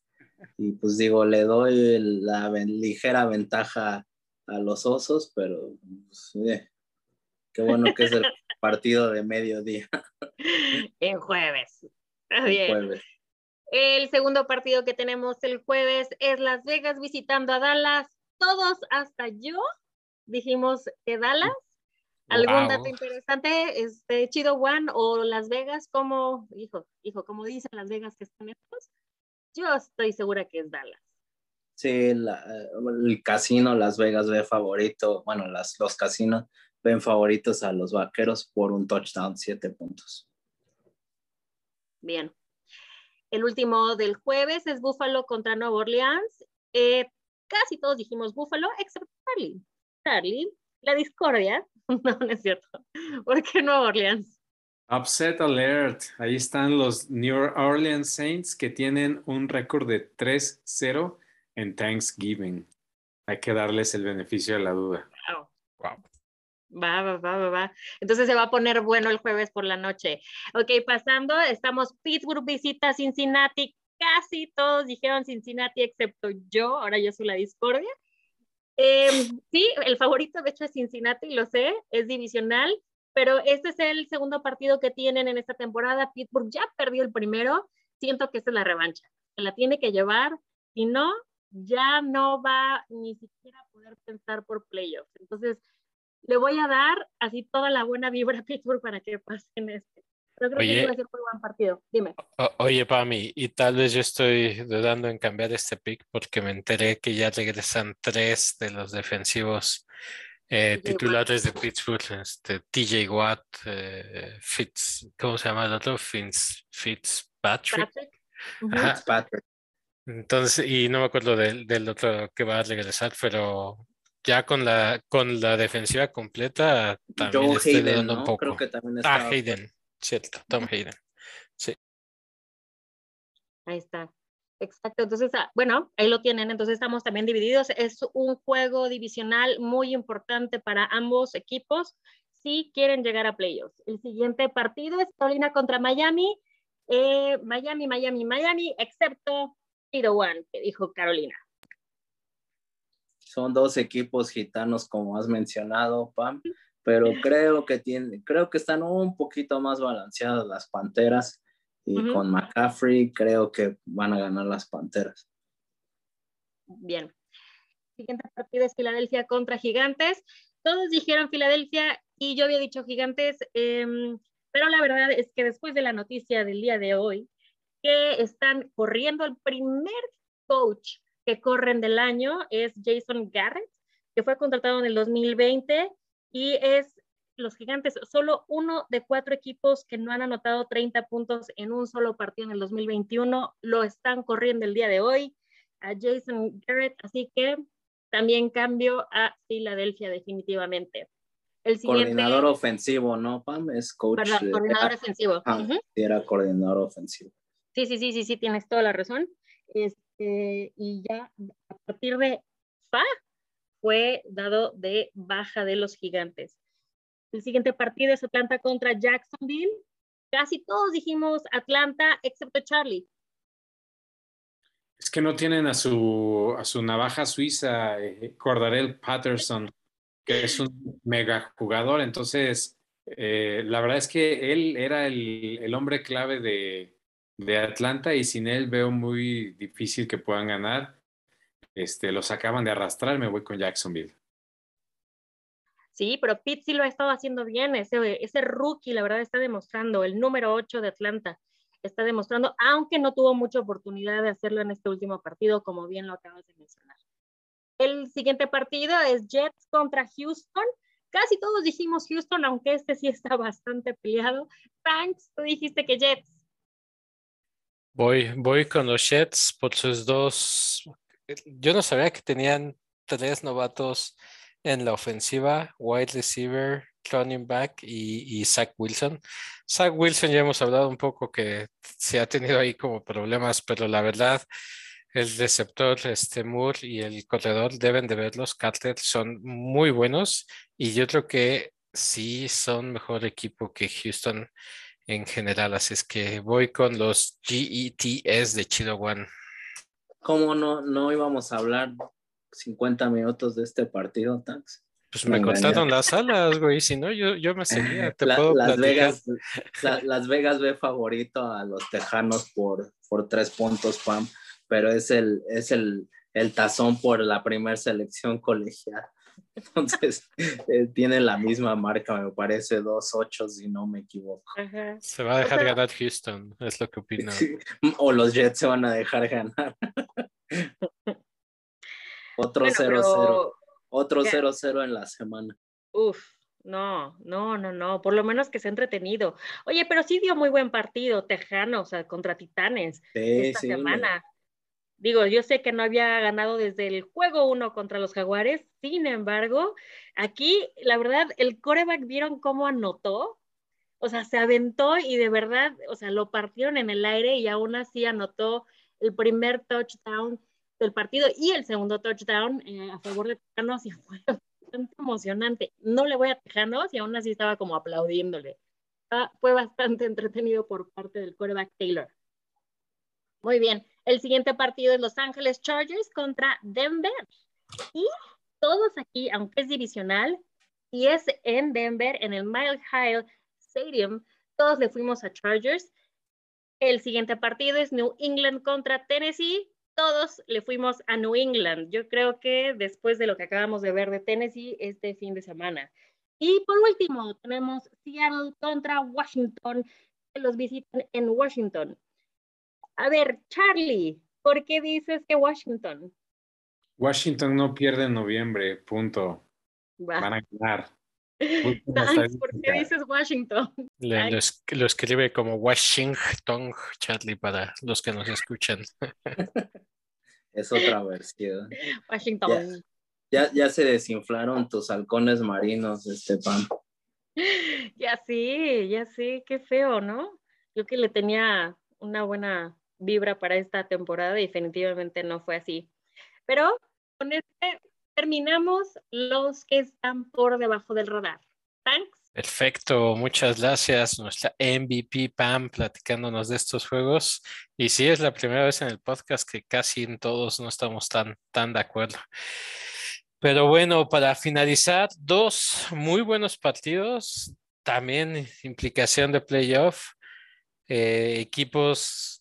Y pues digo, le doy la ligera ventaja a los osos, pero pues, eh, qué bueno que es el partido de mediodía. En jueves. Bien. El segundo partido que tenemos el jueves es Las Vegas visitando a Dallas. Todos, hasta yo, dijimos que Dallas ¿Algún dato interesante? Este, Chido One o Las Vegas, como, hijo, hijo, como dicen Las Vegas que están estos, yo estoy segura que es Dallas. Sí, el casino Las Vegas ve favorito, bueno, las, los casinos ven favoritos a los vaqueros por un touchdown, siete puntos. Bien. El último del jueves es Buffalo contra Nueva Orleans. Eh, casi todos dijimos Buffalo, excepto Charlie. Charlie la discordia. No, no es cierto. ¿Por qué Nueva Orleans? Upset alert. Ahí están los New Orleans Saints que tienen un récord de 3-0 en Thanksgiving. Hay que darles el beneficio de la duda. Wow. Va, va, va, va, va. Entonces se va a poner bueno el jueves por la noche. Ok, pasando, estamos Pittsburgh visita Cincinnati. Casi todos dijeron Cincinnati excepto yo. Ahora yo soy la discordia. Em, sí, el favorito de hecho es Cincinnati, lo sé, es divisional, pero este es el segundo partido que tienen en esta temporada. Pittsburgh ya perdió el primero, siento que esta es la revancha. Se la tiene que llevar, si no, ya no va ni siquiera a poder pensar por playoffs. Entonces, le voy a dar así toda la buena vibra a Pittsburgh para que pasen este oye, partido. Dime. oye, Pami, y tal vez yo estoy dudando en cambiar este pick porque me enteré que ya regresan tres de los defensivos eh, titulares de Pittsburgh, este, TJ Watt, eh, Fitz, ¿cómo se llama el otro? Fitz, Fitzpatrick. Fitzpatrick. Entonces, y no me acuerdo del, del, otro que va a regresar, pero ya con la con la defensiva completa también estoy dudando un poco. Creo que también ah, Hayden. Cierto, Tom Hayden. Sí. Ahí está. Exacto, entonces, ah, bueno, ahí lo tienen, entonces estamos también divididos. Es un juego divisional muy importante para ambos equipos si quieren llegar a playoffs. El siguiente partido es Carolina contra Miami. Eh, Miami, Miami, Miami, excepto Tiro One, que dijo Carolina. Son dos equipos gitanos, como has mencionado, Pam pero creo que tiene, creo que están un poquito más balanceadas las Panteras y con McCaffrey creo que van a ganar las Panteras. Bien. Siguiente partido es Filadelfia contra Gigantes. Todos dijeron Filadelfia y yo había dicho Gigantes, em, pero la verdad es que después de la noticia del día de hoy, que están corriendo. El primer coach que corren del año es Jason Garrett, que fue contratado en el 2020 y es los gigantes, solo uno de cuatro equipos que no han anotado 30 puntos en un solo partido en el 2021 lo están corriendo el día de hoy a Jason Garrett, así que también cambio a Filadelfia definitivamente. El siguiente, coordinador ofensivo, ¿no, Pam? Es coach. Perdón, coordinador ofensivo. Ah, Era coordinador ofensivo. Sí, sí, sí, sí, sí, tienes toda la razón. Este, y ya a partir de FA fue dado de baja de los gigantes. El siguiente partido es Atlanta contra Jacksonville. Casi todos dijimos Atlanta, excepto Charlie. Es que no tienen a su, a su navaja suiza, eh, Cordarel Patterson, que es un mega jugador. Entonces, eh, la verdad es que él era el, el hombre clave de, de, Atlanta y sin él veo muy difícil que puedan ganar. Este, los acaban de arrastrar, me voy con Jacksonville. Sí, pero Pitt sí lo ha estado haciendo bien. Ese, ese rookie, la verdad, está demostrando, el número 8 de Atlanta, está demostrando, aunque no tuvo mucha oportunidad de hacerlo en este último partido, como bien lo acabas de mencionar. El siguiente partido es Jets contra Houston. Casi todos dijimos Houston, aunque este sí está bastante peleado. Franks, tú dijiste que Jets. Voy, voy con los Jets por sus dos. Yo no sabía que tenían tres novatos en la ofensiva, wide receiver, running back y, Zach Wilson. Zach Wilson ya hemos hablado un poco que se ha tenido ahí como problemas, pero la verdad, el receptor, este Moore y el corredor deben de verlos. Carter son muy buenos y yo creo que sí son mejor equipo que Houston en general. Así es que voy con los GETS de Chido One. ¿Cómo no, no íbamos a hablar 50 minutos de este partido, Tax. Pues me, cortaron las alas, güey. Si no, yo, yo me seguía. Te puedo las, Vegas, las Vegas ve favorito a los Tejanos por, por tres puntos, Pam, pero es el, es el, el tazón por la primera selección colegial. Entonces, eh, tiene la misma marca, me parece, dos ocho, si no me equivoco. Se va a dejar ganar Houston, es lo que opino. O los Jets se van a dejar ganar. Otro 0-0. Otro 0-0 en la semana. Uf, no, no, no, no. Por lo menos que se ha entretenido. Oye, pero sí dio muy buen partido, Tejanos, contra Titanes esta semana. Digo, yo sé que no había ganado desde el juego uno contra los Jaguares, sin embargo, aquí, la verdad, el coreback vieron cómo anotó, o sea, se aventó y de verdad, o sea, lo partieron en el aire y aún así anotó el primer touchdown del partido y el segundo touchdown eh, a favor de Tejanos y fue bastante emocionante. No le voy a Tejanos y aún así estaba como aplaudiéndole. Ah, fue bastante entretenido por parte del quarterback Taylor. Muy bien, el siguiente partido es Los Ángeles Chargers contra Denver. Y todos aquí, aunque es divisional, y es en Denver, en el Mile High Stadium, todos le fuimos a Chargers. El siguiente partido es New England contra Tennessee todos le fuimos a New England. Yo creo que después de lo que acabamos de ver de Tennessee este fin de semana. Y por último, tenemos Seattle contra Washington, que los visitan en Washington. A ver, Charlie, ¿por qué dices que Washington? Washington no pierde en noviembre, punto. Van a ganar. ¿Por qué dices Washington? lo, escribe como Washington, Charlie, para los que nos escuchan. es otra versión. Washington. Ya, ya, se desinflaron tus halcones marinos, Esteban. Ya sí, ya sí, qué feo, ¿no? Yo que le tenía una buena vibra para esta temporada definitivamente no fue así. Pero con este terminamos los que están por debajo del radar. Thanks. Perfecto, muchas gracias. Nuestra MVP Pam platicándonos de estos juegos. Y sí, es la primera vez en el podcast que casi en todos no estamos tan, tan de acuerdo. Pero bueno, para finalizar, dos muy buenos partidos, también implicación de playoff, eh, equipos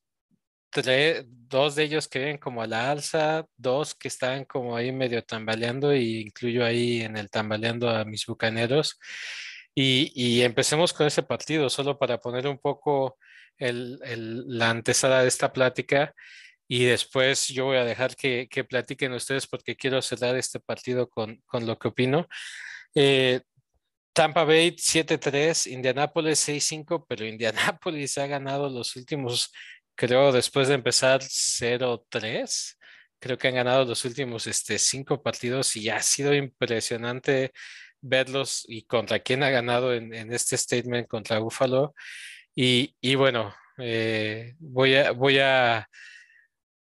dos de ellos que ven como a la alza, dos que están como ahí medio tambaleando, y incluyo ahí en el tambaleando a mis bucaneros. Y, empecemos con ese partido, solo para poner un poco la antesala de esta plática. Y después yo voy a dejar que, platiquen ustedes porque quiero cerrar este partido con, lo que opino. Eh, Tampa Bay 7-3, Indianapolis 6-5, pero Indianapolis ha ganado los últimos, creo, después de empezar 0-3, creo que han ganado los últimos este, cinco partidos y ha sido impresionante verlos y contra quién ha ganado en, este statement contra Buffalo. Y, bueno, eh, voy, a, voy a,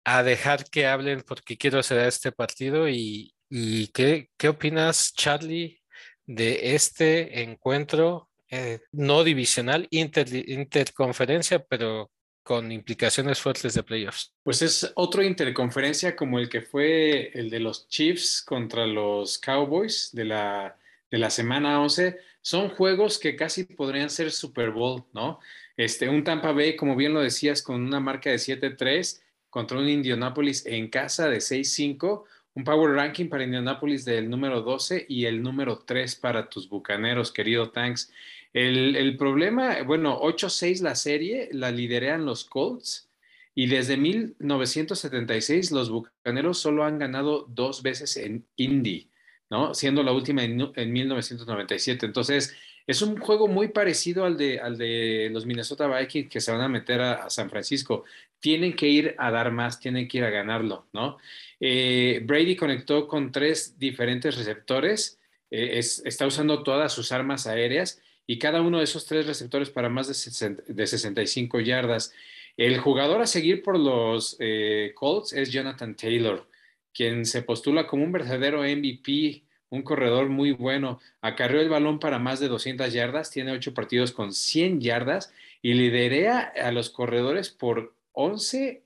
a, dejar que hablen porque quiero cerrar este partido. ¿Y, y ¿qué, qué opinas, Charlie, de este encuentro eh, no divisional, interconferencia, pero con implicaciones fuertes de playoffs. Pues es otro interconferencia como el que fue el de los Chiefs contra los Cowboys de la, de la semana 11. Son juegos que casi podrían ser Super Bowl, ¿no? Este, un Tampa Bay, como bien lo decías, con una marca de 7-3 contra un Indianapolis en casa de 6-5 un power ranking para Indianapolis del número 12 y el número 3 para tus bucaneros, querido Tanks. El, problema, bueno, 8-6 la serie, la liderean los Colts y desde 1976 los bucaneros solo han ganado dos veces en Indy, ¿no? Siendo la última en, en 1997. Entonces, es un juego muy parecido al de, al de los Minnesota Vikings que se van a meter a San Francisco. Tienen que ir a dar más, tienen que ir a ganarlo, ¿no? Eh, Brady conectó con tres diferentes receptores, eh, está usando todas sus armas aéreas y cada uno de esos tres receptores para más de, de 65 yardas. El jugador a seguir por los eh, Colts es Jonathan Taylor, quien se postula como un verdadero MVP, un corredor muy bueno. Acarreó el balón para más de 200 yardas, tiene ocho partidos con 100 yardas y liderea a los corredores por 11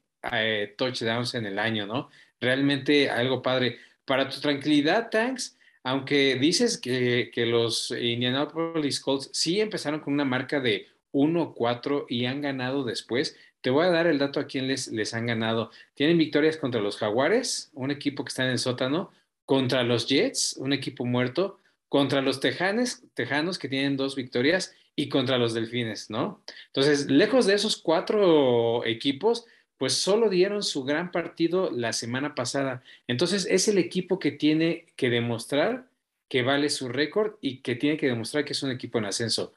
touchdowns en el año, ¿no? realmente algo padre. Para tu tranquilidad, Tanks, aunque dices que, los Indianapolis Colts sí empezaron con una marca de 1-4 y han ganado después, te voy a dar el dato a quién les, les han ganado. Tienen victorias contra los Jaguares, un equipo que está en el sótano, contra los Jets, un equipo muerto, contra los Tejanes, Tejanos que tienen dos victorias y contra los Delfines, ¿no? Entonces, lejos de esos cuatro equipos, pues solo dieron su gran partido la semana pasada. Entonces es el equipo que tiene que demostrar que vale su récord y que tiene que demostrar que es un equipo en ascenso.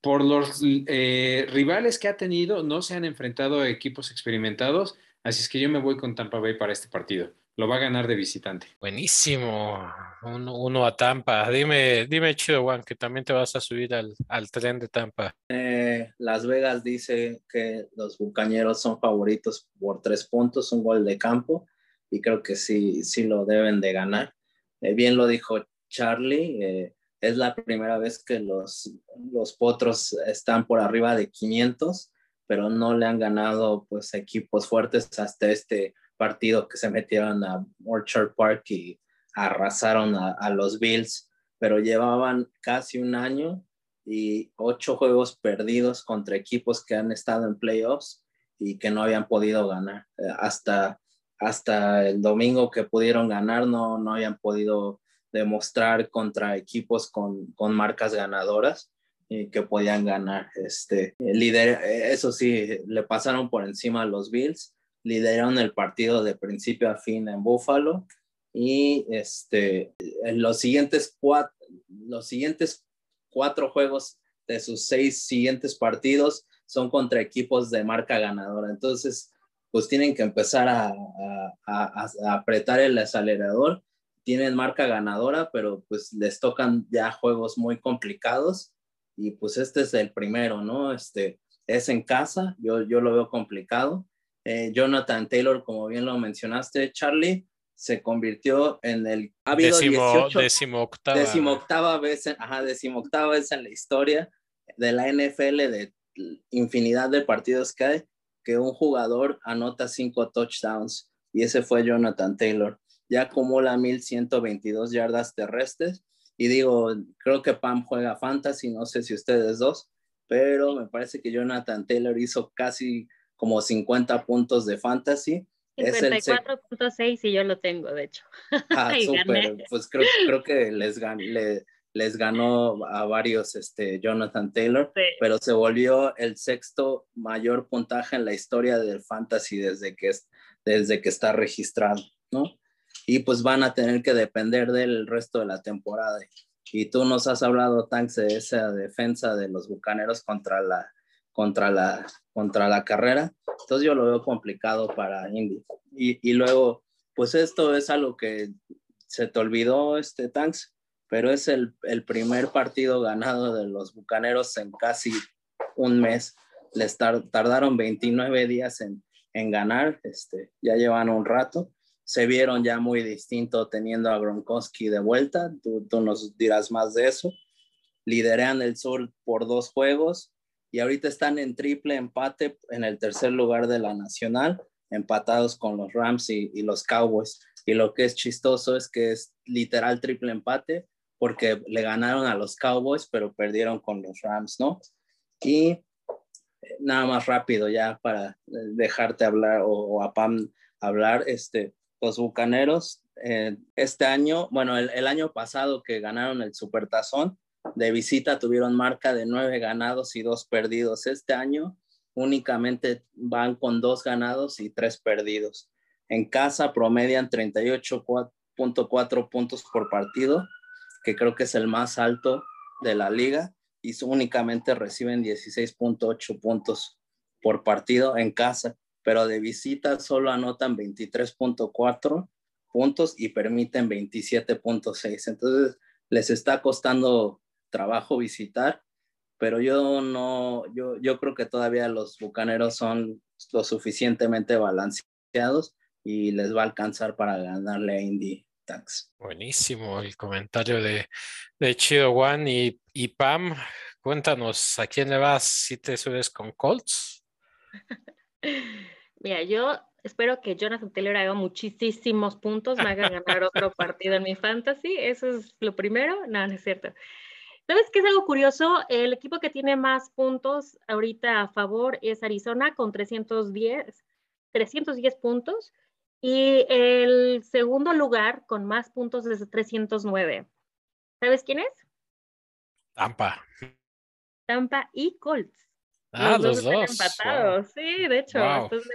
Por los eh, rivales que ha tenido, no se han enfrentado a equipos experimentados, así es que yo me voy con Tampa Bay para este partido. Lo va a ganar de visitante. Buenísimo. Uno, a Tampa. Dime, dime, Chido Juan, que también te vas a subir al, tren de Tampa. Eh, Las Vegas dice que los bucañeros son favoritos por tres puntos, un gol de campo, y creo que sí, sí lo deben de ganar. Eh, bien lo dijo Charlie. Eh, es la primera vez que los, los potros están por arriba de 500, pero no le han ganado pues equipos fuertes hasta este partido que se metieron a Orchard Park y arrasaron a, los Bills, pero llevaban casi un año y ocho juegos perdidos contra equipos que han estado en playoffs y que no habían podido ganar. Eh, hasta, hasta el domingo que pudieron ganar, no, no habían podido demostrar contra equipos con, con marcas ganadoras y que podían ganar. Este, líder, eso sí, le pasaron por encima a los Bills lideraron el partido de principio a fin en Buffalo y este, los, siguientes cuatro, los siguientes cuatro juegos de sus seis siguientes partidos son contra equipos de marca ganadora. Entonces, pues tienen que empezar a, a, apretar el acelerador. Tienen marca ganadora, pero pues les tocan ya juegos muy complicados y pues este es el primero, ¿no? Este es en casa, yo, yo lo veo complicado eh, Jonathan Taylor, como bien lo mencionaste, Charlie, se convirtió en el... Ha habido décimo, octava. vez, ajá, vez en la historia de la NFL de infinidad de partidos que hay, que un jugador anota cinco touchdowns y ese fue Jonathan Taylor. Ya acumula 1122 yardas terrestres y digo, creo que Pam juega fantasy, no sé si ustedes dos, pero me parece que Jonathan Taylor hizo casi como 50 puntos de fantasy. 54.6 y yo lo tengo, de hecho. Ah, súper. Pues creo, creo, que les gané, les ganó a varios este, Jonathan Taylor, pero se volvió el sexto mayor puntaje en la historia del fantasy desde que, desde que está registrado, ¿no? Y pues van a tener que depender del resto de la temporada. Y tú nos has hablado, Tanks, de esa defensa de los Bucaneros contra la, contra la, contra la carrera. Entonces yo lo veo complicado para Indy. Y, y luego, pues esto es algo que se te olvidó, este Tanks, pero es el, el, primer partido ganado de los Bucaneros en casi un mes. Les tardaron 29 días en, en ganar, este, ya llevan un rato. Se vieron ya muy distinto teniendo a Gronkowski de vuelta. Tú, tú nos dirás más de eso. Liderean el sur por dos juegos y ahorita están en triple empate en el tercer lugar de la nacional, empatados con los Rams y, los Cowboys. Y lo que es chistoso es que es literal triple empate porque le ganaron a los Cowboys, pero perdieron con los Rams, ¿no? Y eh, nada más rápido ya para eh, dejarte hablar o, a Pam hablar, este, los Bucaneros, eh, este año, bueno, el, el, año pasado que ganaron el Supertazón, de visita tuvieron marca de nueve ganados y dos perdidos. Este año únicamente van con dos ganados y tres perdidos. En casa promedian 38.4 puntos por partido que creo que es el más alto de la liga, y únicamente reciben 16.8 puntos por partido en casa, pero de visita solo anotan 23.4 puntos y permiten 27.6. Entonces, les está costando trabajo visitar, pero yo no, yo, yo creo que todavía los bucaneros son lo suficientemente balanceados y les va a alcanzar para ganarle a Indy Buenísimo el comentario de, de Chido One y, y, Pam. Cuéntanos, ¿a quién le vas si te subes con Colts? Mira, yo espero que Jonathan Taylor haga muchísimos puntos, me haga ganar otro partido en mi fantasy. Eso es lo primero. No, no es cierto. ¿Sabes qué es algo curioso? El equipo que tiene más puntos ahorita a favor es Arizona con 310, 310 puntos. Y el segundo lugar con más puntos es 309. ¿Sabes quién es? Tampa. Tampa y Colts. Ah, los, dos. Empatados, sí, de hecho,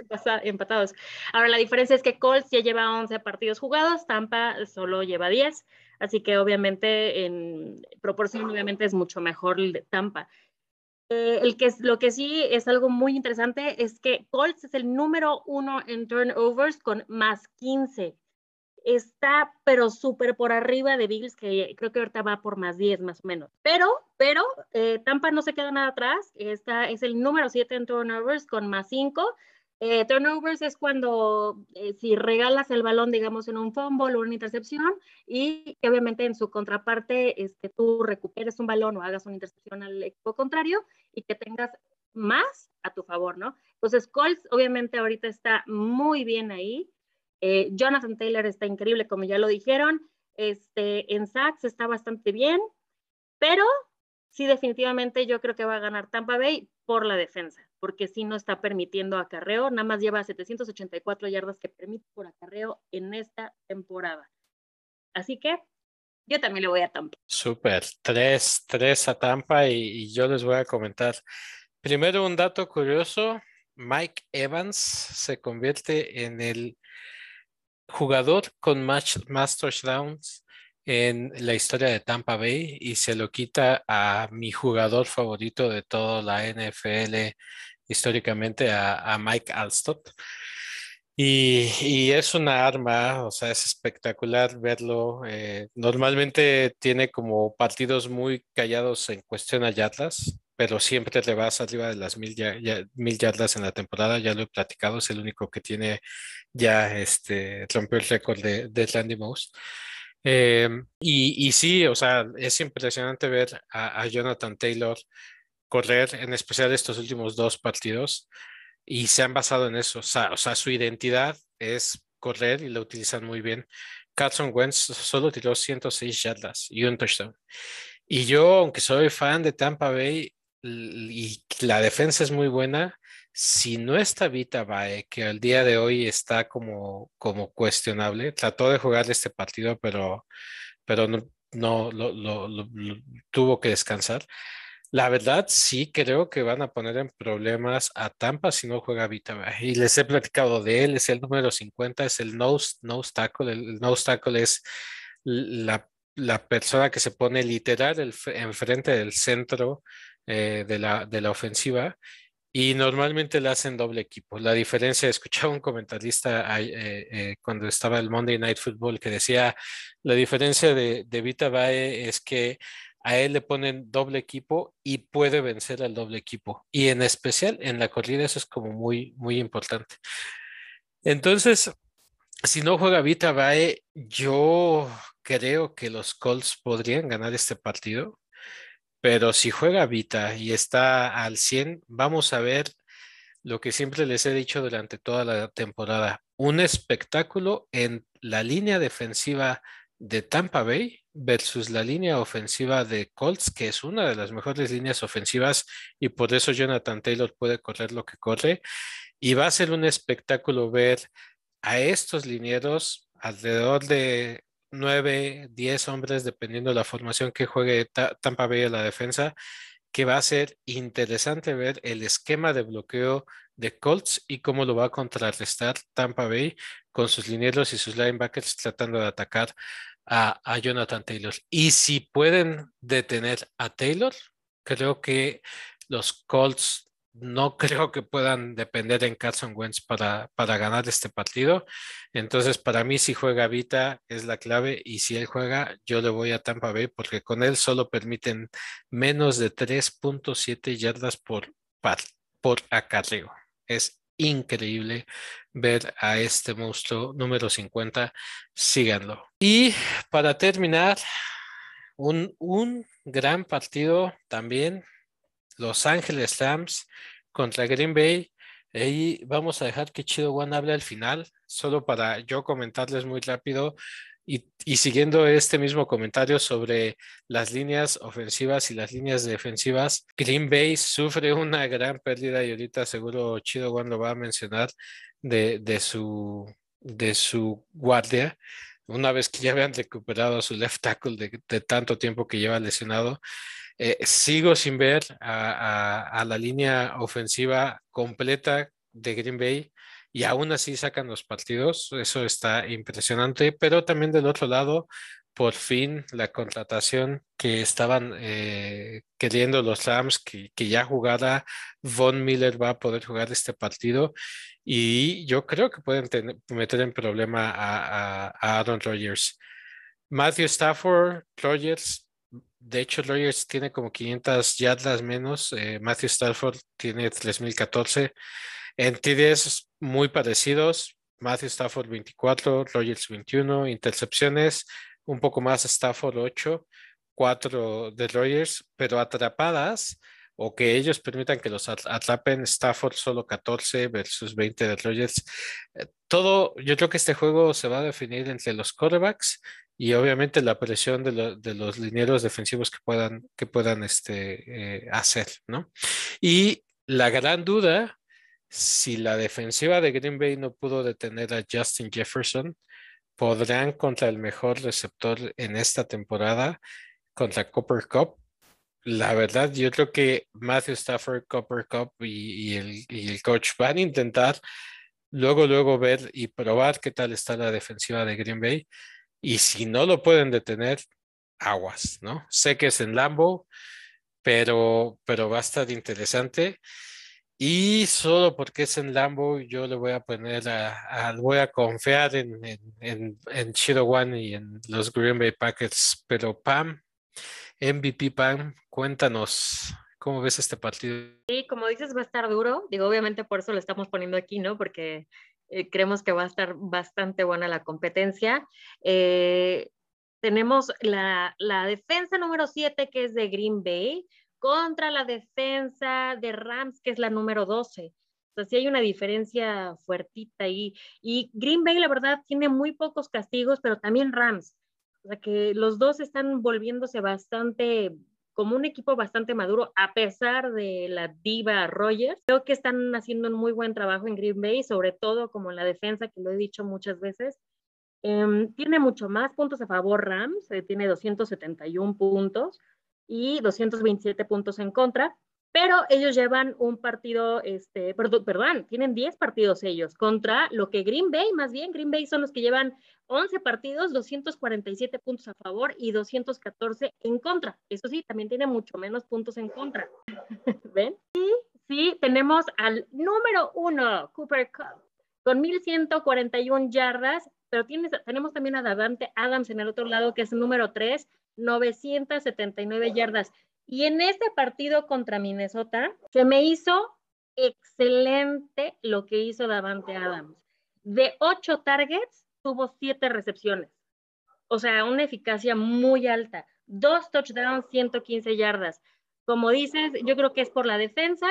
están empatados. Ahora, la diferencia es que Colts ya lleva 11 partidos jugados, Tampa solo lleva 10, así que obviamente en proporción, obviamente es mucho mejor el de Tampa. Eh, el que es, lo que sí es algo muy interesante es que Colts es el número uno en turnovers con más 15. Está, pero súper por arriba de Bills, que creo que ahorita va por más 10 más o menos. Pero, pero eh, Tampa no se queda nada atrás. Está, es el número 7 en turnovers con más 5. Eh, turnovers es cuando eh, si regalas el balón, digamos, en un fumble o una intercepción y que obviamente en su contraparte este, tú recuperes un balón o hagas una intercepción al equipo contrario y que tengas más a tu favor, ¿no? Entonces, Colts obviamente ahorita está muy bien ahí. Eh, Jonathan Taylor está increíble, como ya lo dijeron. Este, en sacks está bastante bien, pero sí definitivamente yo creo que va a ganar Tampa Bay por la defensa porque si no está permitiendo acarreo, nada más lleva 784 yardas que permite por acarreo en esta temporada. Así que yo también le voy a Tampa. Súper, tres, tres a Tampa y, yo les voy a comentar. Primero un dato curioso, Mike Evans se convierte en el jugador con más, más touchdowns en la historia de Tampa Bay y se lo quita a mi jugador favorito de toda la NFL históricamente a, Mike Alstott. Y, es una arma, o sea, es espectacular verlo. Eh, normalmente tiene como partidos muy callados en cuestión a yardas, pero siempre le vas arriba de las mil, mil yardas en la temporada, ya lo he platicado, es el único que tiene ya este, rompió el récord de, de Randy Mouse. Em, y, sí, o sea, es impresionante ver a Jonathan Taylor correr, en especial estos últimos dos partidos, y se han basado en eso. O sea, o sea, su identidad es correr y lo utilizan muy bien. Carson Wentz solo tiró 106 yardas y un touchdown. Y yo, aunque soy fan de Tampa Bay y la defensa es muy buena, si no está Vita Bae, que al día de hoy está como, como cuestionable, trató de jugar este partido, pero, pero no lo, tuvo que descansar. La verdad, sí creo que van a poner en problemas a Tampa si no juega Vita. Y les he platicado de él, es el número 50, es el nose, nose tackle. El, nose tackle es la, persona que se pone literal enfrente del centro eh, de, la, de la ofensiva y normalmente le hacen doble equipo. La diferencia, escuchaba un comentarista eh, eh, cuando estaba el Monday Night Football que decía, la diferencia de, de Vita Bae es que a él le ponen doble equipo y puede vencer al doble equipo. Y en especial en la corrida eso es como muy, muy importante. Entonces, si no juega Vita Bae, yo creo que los Colts podrían ganar este partido. Pero si juega Vita y está al 100, vamos a ver lo que siempre les he dicho durante toda la temporada. Un espectáculo en la línea defensiva de Tampa Bay versus la línea ofensiva de Colts, que es una de las mejores líneas ofensivas y por eso Jonathan Taylor puede correr lo que corre. Y va a ser un espectáculo ver a estos linieros alrededor de 9, 10 hombres, dependiendo de la formación que juegue Tampa Bay en la defensa, que va a ser interesante ver el esquema de bloqueo de Colts y cómo lo va a contrarrestar Tampa Bay con sus linieros y sus linebackers tratando de atacar a, a Jonathan Taylor. Y si pueden detener a Taylor, creo que los Colts no creo que puedan depender en Carson Wentz para, para ganar este partido. Entonces, para mí, si juega Vita es la clave y si él juega, yo le voy a Tampa Bay porque con él solo permiten menos de 3.7 yardas por, por acarreo. Es increíble ver a este monstruo número 50. Síganlo. Y para terminar, un, un gran partido también los Ángeles Rams contra Green Bay. Y vamos a dejar que Chido One hable al final, solo para yo comentarles muy rápido y, siguiendo este mismo comentario sobre las líneas ofensivas y las líneas defensivas, Green Bay sufre una gran pérdida y ahorita seguro Chido One lo va a mencionar de, de, su, de su guardia. Una vez que ya habían recuperado su left tackle de, de tanto tiempo que lleva lesionado, eh, sigo sin ver a, la línea ofensiva completa de Green Bay y aún así sacan los partidos. Eso está impresionante, pero también del otro lado, por fin la contratación que estaban eh, queriendo los Rams, que, ya jugara, Von Miller va a poder jugar este partido y yo creo que pueden meter en problema a, a Aaron Rodgers. Matthew Stafford, Rodgers, de hecho, Rogers tiene como 500 yardas menos. Eh, Matthew Stafford tiene 3014. En TDs muy parecidos. Matthew Stafford 24, Rogers 21. Intercepciones, un poco más Stafford 8, 4 de Rogers, pero atrapadas o que ellos permitan que los atrapen Stafford solo 14 versus 20 de Rogers. Eh, todo, yo creo que este juego se va a definir entre los quarterbacks y obviamente la presión de, los linieros defensivos que puedan, que puedan este, eh, hacer, ¿no? Y la gran duda, si la defensiva de Green Bay no pudo detener a Justin Jefferson, podrán contra el mejor receptor en esta temporada, contra Copper Cup. La verdad, yo creo que Matthew Stafford, Copper Cup y, el, y el coach van a intentar luego, luego ver y probar qué tal está la defensiva de Green Bay y si no lo pueden detener, aguas, ¿no? Sé que es en Lambo, pero, pero va a estar interesante. Y solo porque es en Lambo, yo le voy a poner a, voy a confiar en, en, en, One y en los Green Bay Packers. Pero Pam, MVP Pam, cuéntanos, ¿cómo ves este partido? Sí, como dices, va a estar duro. Digo, obviamente por eso lo estamos poniendo aquí, ¿no? Porque eh, creemos que va a estar bastante buena la competencia. Eh, tenemos la, la, defensa número 7 que es de Green Bay contra la defensa de Rams que es la número 12. Entonces sí hay una diferencia fuertita ahí. Y Green Bay la verdad tiene muy pocos castigos, pero también Rams. O sea que los dos están volviéndose bastante como un equipo bastante maduro, a pesar de la diva Rogers. Creo que están haciendo un muy buen trabajo en Green Bay, sobre todo como en la defensa, que lo he dicho muchas veces. Em, tiene mucho más puntos a favor Rams, eh, tiene 271 puntos y 227 puntos en contra, pero ellos llevan un partido, este, perdón, tienen 10 partidos ellos contra lo que Green Bay, más bien Green Bay son los que llevan 11 partidos, 247 puntos a favor y 214 en contra. Eso sí, también tiene mucho menos puntos en contra. ¿Ven? Y sí, tenemos al número uno, Cooper Cup, con 1141 yardas, pero tienes, tenemos también a Davante Adams en el otro lado, que es número 3, 979 yardas. Y en este partido contra Minnesota, se me hizo excelente lo que hizo Davante Adams. De ocho targets, tuvo siete recepciones. O sea, una eficacia muy alta. Dos touchdowns, 115 yardas. Como dices, yo creo que es por la defensa.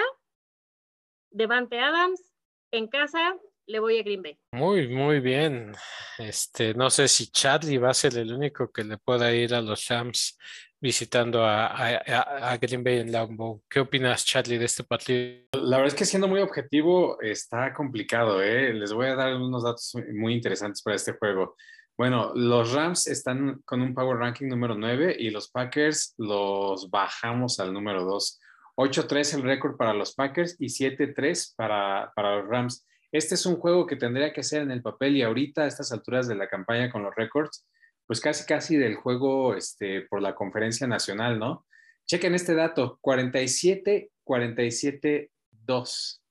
Devante Adams, en casa, le voy a Green Bay. Muy, muy bien. Este, no sé si Charlie va a ser el único que le pueda ir a los Shams visitando a, a, Green Bay en Lambeau. ¿Qué opinas, Charlie, de este partido? La verdad es que siendo muy objetivo está complicado. ¿eh? Les voy a dar unos datos muy interesantes para este juego. Bueno, los Rams están con un Power Ranking número 9 y los Packers los bajamos al número 2. 8-3 el récord para los Packers y 7-3 para, para los Rams. Este es un juego que tendría que ser en el papel y ahorita a estas alturas de la campaña con los récords pues casi casi del juego este, por la conferencia nacional, ¿no? Chequen este dato, 47, 47, 2.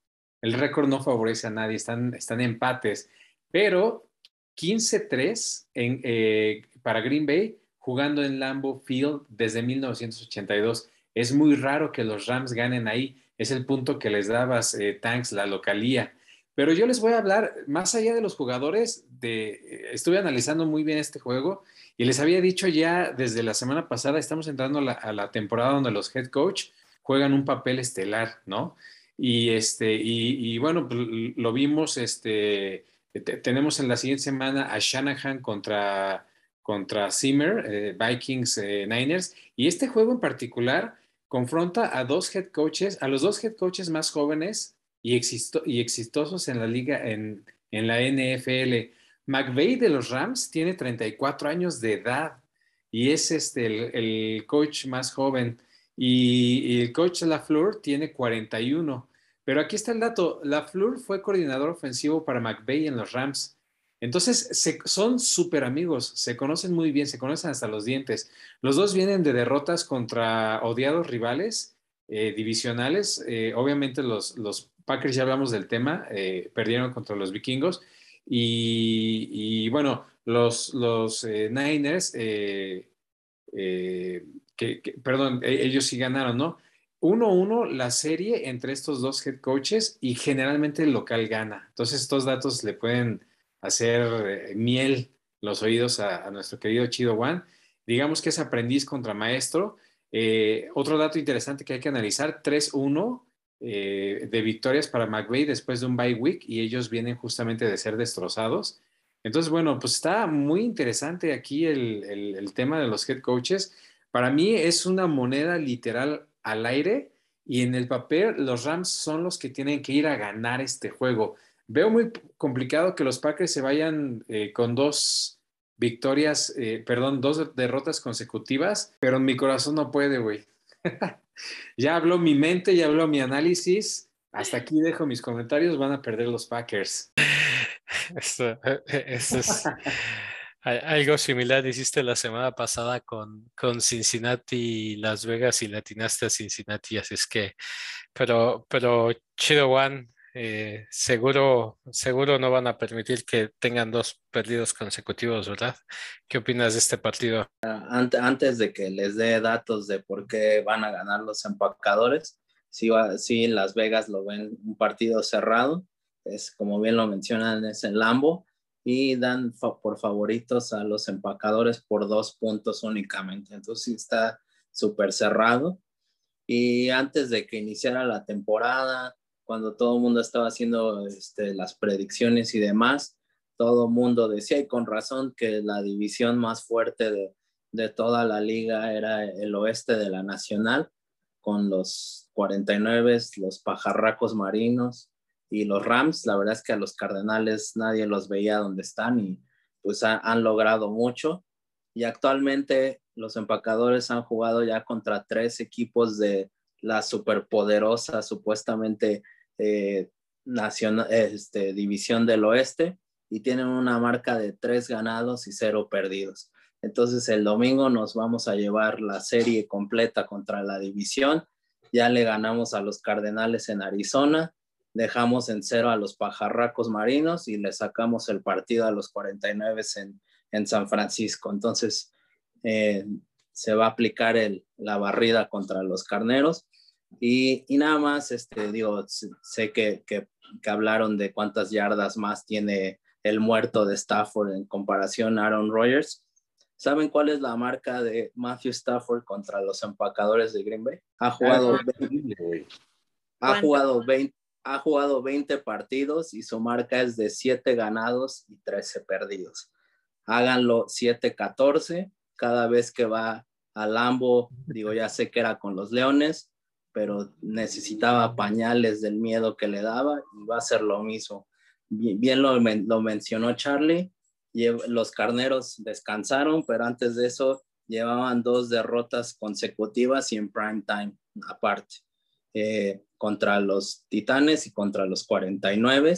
El récord no favorece a nadie, están, están empates, pero 15-3 eh, para Green Bay jugando en Lambeau Field desde 1982. Es muy raro que los Rams ganen ahí. Es el punto que les dabas, eh, Tanks, la localía. Pero yo les voy a hablar, más allá de los jugadores, estuve analizando muy bien este juego y les había dicho ya desde la semana pasada, estamos entrando a la, temporada donde los head coach juegan un papel estelar, ¿no? Y, este, y, bueno, pues, lo vimos, este, tenemos en la siguiente semana a Shanahan contra, contra Zimmer, eh, Vikings eh, Niners, y este juego en particular confronta a dos head coaches, a los dos head coaches más jóvenes y, y exitosos en la liga, en, la NFL. McVeigh de los Rams tiene 34 años de edad y es este, el, coach más joven. Y, el coach LaFleur tiene 41. Pero aquí está el dato. LaFleur fue coordinador ofensivo para McVeigh en los Rams. Entonces, son súper amigos, se conocen muy bien, se conocen hasta los dientes. Los dos vienen de derrotas contra odiados rivales eh, divisionales. Eh, obviamente los, los Packers ya hablamos del tema, eh, perdieron contra los vikingos y, bueno, los, eh, Niners, eh, que, perdón, e, ellos sí ganaron, ¿no? 1-1 la serie entre estos dos head coaches y generalmente el local gana. Entonces estos datos le pueden hacer miel los oídos a, nuestro querido Chido One. Digamos que es aprendiz contra maestro. otro dato interesante que hay que analizar, 3-1 eh, de victorias para McVeigh después de un bye week y ellos vienen justamente de ser destrozados. Entonces, bueno, pues está muy interesante aquí el, tema de los head coaches. Para mí es una moneda literal al aire y en el papel los Rams son los que tienen que ir a ganar este juego. Veo muy complicado que los Packers se vayan eh, con dos victorias, eh, perdón, dos derrotas consecutivas, pero en mi corazón no puede, güey. ya habló mi mente, ya habló mi análisis. Hasta aquí dejo mis comentarios. Van a perder los Packers. Esto, es algo similar hiciste la semana pasada con, con Cincinnati Las Vegas y latinaste a Cincinnati, así es que, pero, pero Chido One, eh, seguro, seguro no van a permitir que tengan dos perdidos consecutivos, ¿verdad? ¿Qué opinas de este partido? Antes de que les dé datos de por qué van a ganar los empacadores, sí, sí Las Vegas lo ven un partido cerrado, es como bien lo mencionan, es en Lambo, y dan por favoritos a los empacadores por dos puntos únicamente. Entonces sí está súper cerrado. Y antes de que iniciara la temporada, cuando todo el mundo estaba haciendo este, las predicciones y demás, todo el mundo decía, y con razón, que la división más fuerte de, de toda la liga era el oeste de la Nacional, con los 49, los pajarracos marinos y los Rams. La verdad es que a los Cardenales nadie los veía donde están y pues han logrado mucho y actualmente los empacadores han jugado ya contra tres equipos de la superpoderosa supuestamente eh, nacional, este, división del oeste y tienen una marca de tres ganados y cero perdidos. Entonces el domingo nos vamos a llevar la serie completa contra la división. Ya le ganamos a los Cardenales en Arizona, dejamos en cero a los Pajarracos Marinos y le sacamos el partido a los 49 en, en San Francisco. Entonces eh, se va a aplicar la barrida contra los Carneros. Y, y nada más, este, digo, sé que, que, que hablaron de cuántas yardas más tiene el muerto de Stafford en comparación a Aaron Rodgers. ¿Saben cuál es la marca de Matthew Stafford contra los empacadores de Green Bay? Ha jugado, 20, ha jugado, 20, ha jugado 20 partidos y su marca es de 7 ganados y 13 perdidos. Háganlo 7-14 cada vez que va a Lambo. Digo, ya sé que era con los Leones, pero necesitaba pañales del miedo que le daba y va a ser lo mismo bien, lo, mencionó Charlie, los carneros descansaron, pero antes de eso llevaban dos derrotas consecutivas y en prime time aparte, eh, contra los Titanes y contra los 49.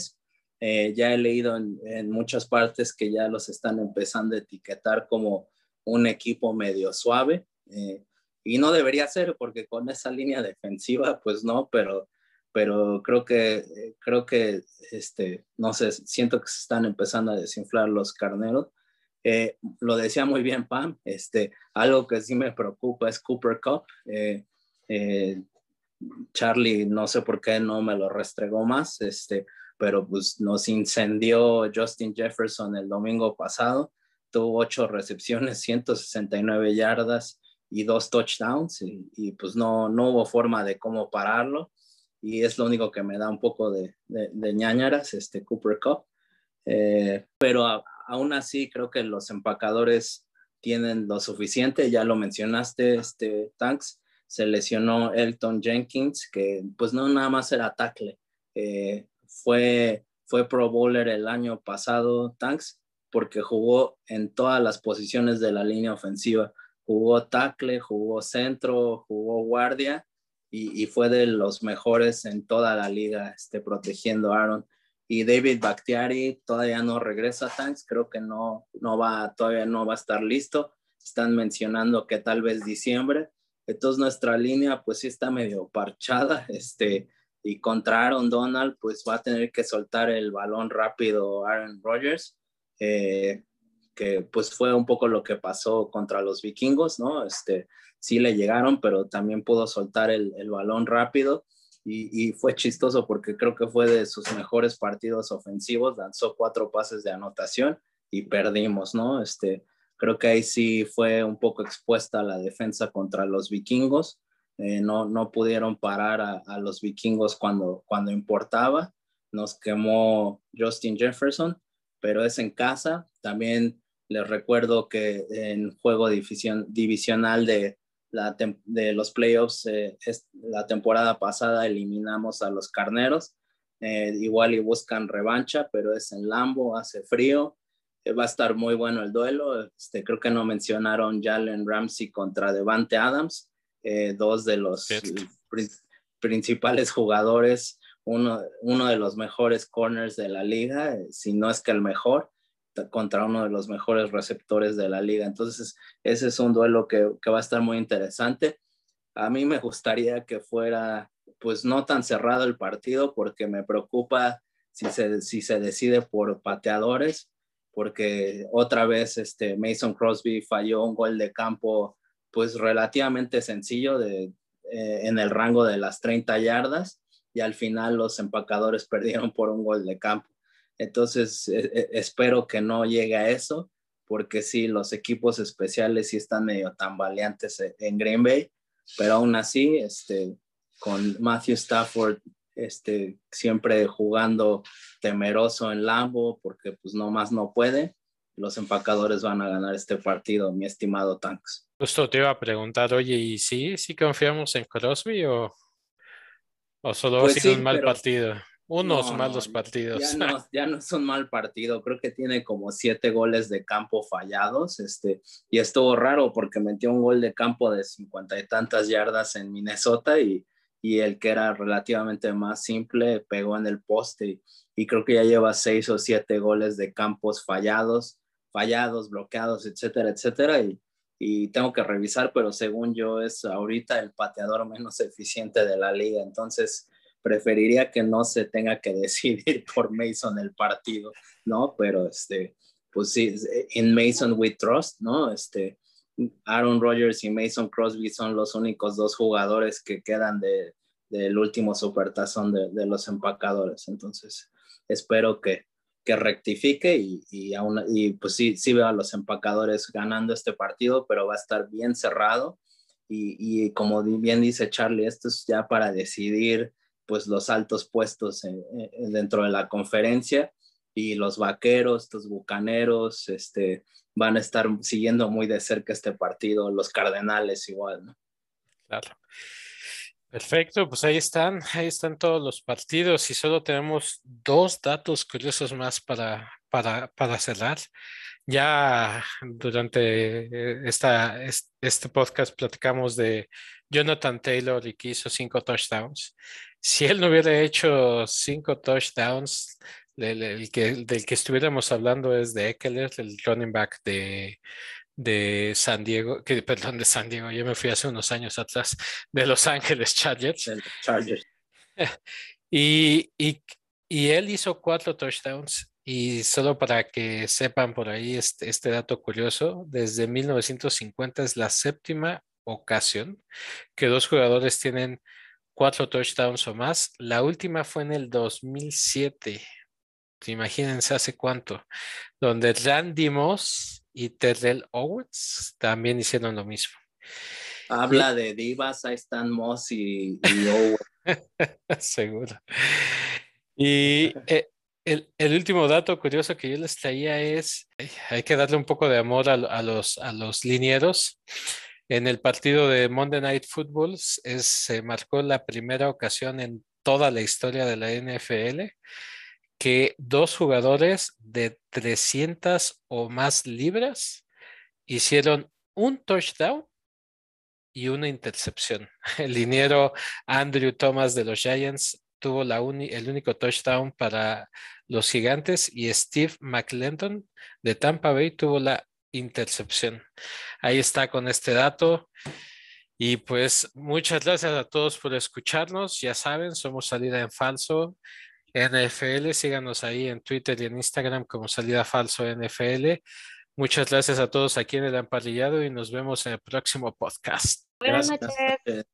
Eh, ya he leído en, muchas partes que ya los están empezando a etiquetar como un equipo medio suave. Eh, y no debería ser porque con esa línea defensiva, pues no, pero pero creo que, creo que, este, no sé, siento que se están empezando a desinflar los carneros. Eh, lo decía muy bien Pam, este, algo que sí me preocupa es Cooper Cup. Eh, eh, Charlie, no sé por qué no me lo restregó más, este, pero pues nos incendió Justin Jefferson el domingo pasado. Tuvo ocho recepciones, 169 yardas y dos touchdowns y, y pues no, no hubo forma de cómo pararlo y es lo único que me da un poco de, de, ñañaras, este Cooper Cup. Eh, pero aún así creo que los empacadores tienen lo suficiente, ya lo mencionaste, este Tanks, se lesionó Elton Jenkins, que pues no nada más era tackle, eh, fue, fue Pro Bowler el año pasado, Tanks, porque jugó en todas las posiciones de la línea ofensiva, jugó tackle, jugó centro, jugó guardia y, fue de los mejores en toda la liga este, protegiendo a Aaron. Y David Bakhtiari todavía no regresa a Tanks, creo que no, no va, todavía no va a estar listo. Están mencionando que tal vez diciembre. Entonces nuestra línea pues sí está medio parchada, este, y contra Aaron Donald pues va a tener que soltar el balón rápido Aaron Rodgers, eh, que pues fue un poco lo que pasó contra los vikingos, ¿no? Este, sí le llegaron, pero también pudo soltar el, balón rápido y, fue chistoso porque creo que fue de sus mejores partidos ofensivos, lanzó cuatro pases de anotación y perdimos, ¿no? Este, creo que ahí sí fue un poco expuesta la defensa contra los vikingos. Eh, no, no pudieron parar a, los vikingos cuando, cuando importaba. Nos quemó Justin Jefferson, pero es en casa. También les recuerdo que en juego divisional de, de los playoffs eh, la temporada pasada eliminamos a los carneros. Eh, igual y buscan revancha, pero es en Lambo, hace frío. Eh, va a estar muy bueno el duelo. Este, creo que no mencionaron Jalen Ramsey contra Devante Adams, dos de los principales jugadores, uno, uno de los mejores corners de la liga, si no es que el mejor contra uno de los mejores receptores de la liga. Entonces, ese es un duelo que, va a estar muy interesante. A mí me gustaría que fuera, pues, no tan cerrado el partido, porque me preocupa si se, si se decide por pateadores, porque otra vez este Mason Crosby falló un gol de campo, pues, relativamente sencillo de, eh, en el rango de las 30 yardas, y al final los empacadores perdieron por un gol de campo. Entonces, e, e, espero que no llegue a eso, porque sí, los equipos especiales sí están medio tambaleantes e, en Green Bay, pero aún así, este, con Matthew Stafford este, siempre jugando temeroso en Lambo, porque pues nomás no puede, los empacadores van a ganar este partido, mi estimado Tanks. Justo te iba a preguntar, oye, ¿y sí, sí confiamos en Crosby o, o solo ha pues sido un mal partido? Unos malos partidos. Ya no, ya no es un mal partido, creo que tiene como siete goles de campo fallados, este, y estuvo raro porque metió un gol de campo de cincuenta y tantas yardas en Minnesota y, y el que era relativamente más simple pegó en el poste y, creo que ya lleva seis o siete goles de campos fallados, fallados, bloqueados, etcétera, etcétera, y, y tengo que revisar, pero según yo es ahorita el pateador menos eficiente de la liga, entonces preferiría que no se tenga que decidir por Mason el partido, ¿no? Pero este, pues sí, en Mason we trust, ¿no? Este, Aaron Rodgers y Mason Crosby son los únicos dos jugadores que quedan de, del último supertazón de, de los empacadores. Entonces, espero que, que rectifique y, y, aún, y pues sí, sí veo a los empacadores ganando este partido, pero va a estar bien cerrado. Y, y como bien dice Charlie, esto es ya para decidir pues los altos puestos dentro de la conferencia y los vaqueros, estos bucaneros, este, van a estar siguiendo muy de cerca este partido, los cardenales igual, ¿no? Claro. Perfecto, pues ahí están, ahí están todos los partidos y solo tenemos dos datos curiosos más para, para, para cerrar. Ya durante eh, esta, este podcast platicamos de Jonathan Taylor y que hizo cinco touchdowns si él no hubiera hecho cinco touchdowns, el, que, del que estuviéramos hablando es de Eckler, el running back de, de San Diego, que, perdón, de San Diego, yo me fui hace unos años atrás, de Los Ángeles Chargers. Chargers. Y, y, y, él hizo cuatro touchdowns. Y solo para que sepan por ahí este, este dato curioso, desde 1950 es la séptima ocasión que dos jugadores tienen cuatro touchdowns o más. La última fue en el 2007. Imagínense hace cuánto, donde Randy Moss y Terrell Owens también hicieron lo mismo. Habla de divas, ahí están Moss y, Owens. Seguro. Y eh, el, el, último dato curioso que yo les traía es, hay que darle un poco de amor a, a los, a los linieros. En el partido de Monday Night Football se marcó la primera ocasión en toda la historia de la NFL que dos jugadores de 300 o más libras hicieron un touchdown y una intercepción. El liniero Andrew Thomas de los Giants tuvo el único touchdown para los gigantes y Steve McClendon de Tampa Bay tuvo la intercepción. Ahí está con este dato. Y pues muchas gracias a todos por escucharnos. Ya saben, somos Salida en Falso NFL. Síganos ahí en Twitter y en Instagram como Salida Falso NFL. Muchas gracias a todos aquí en el emparrillado y nos vemos en el próximo podcast. Buenas noches.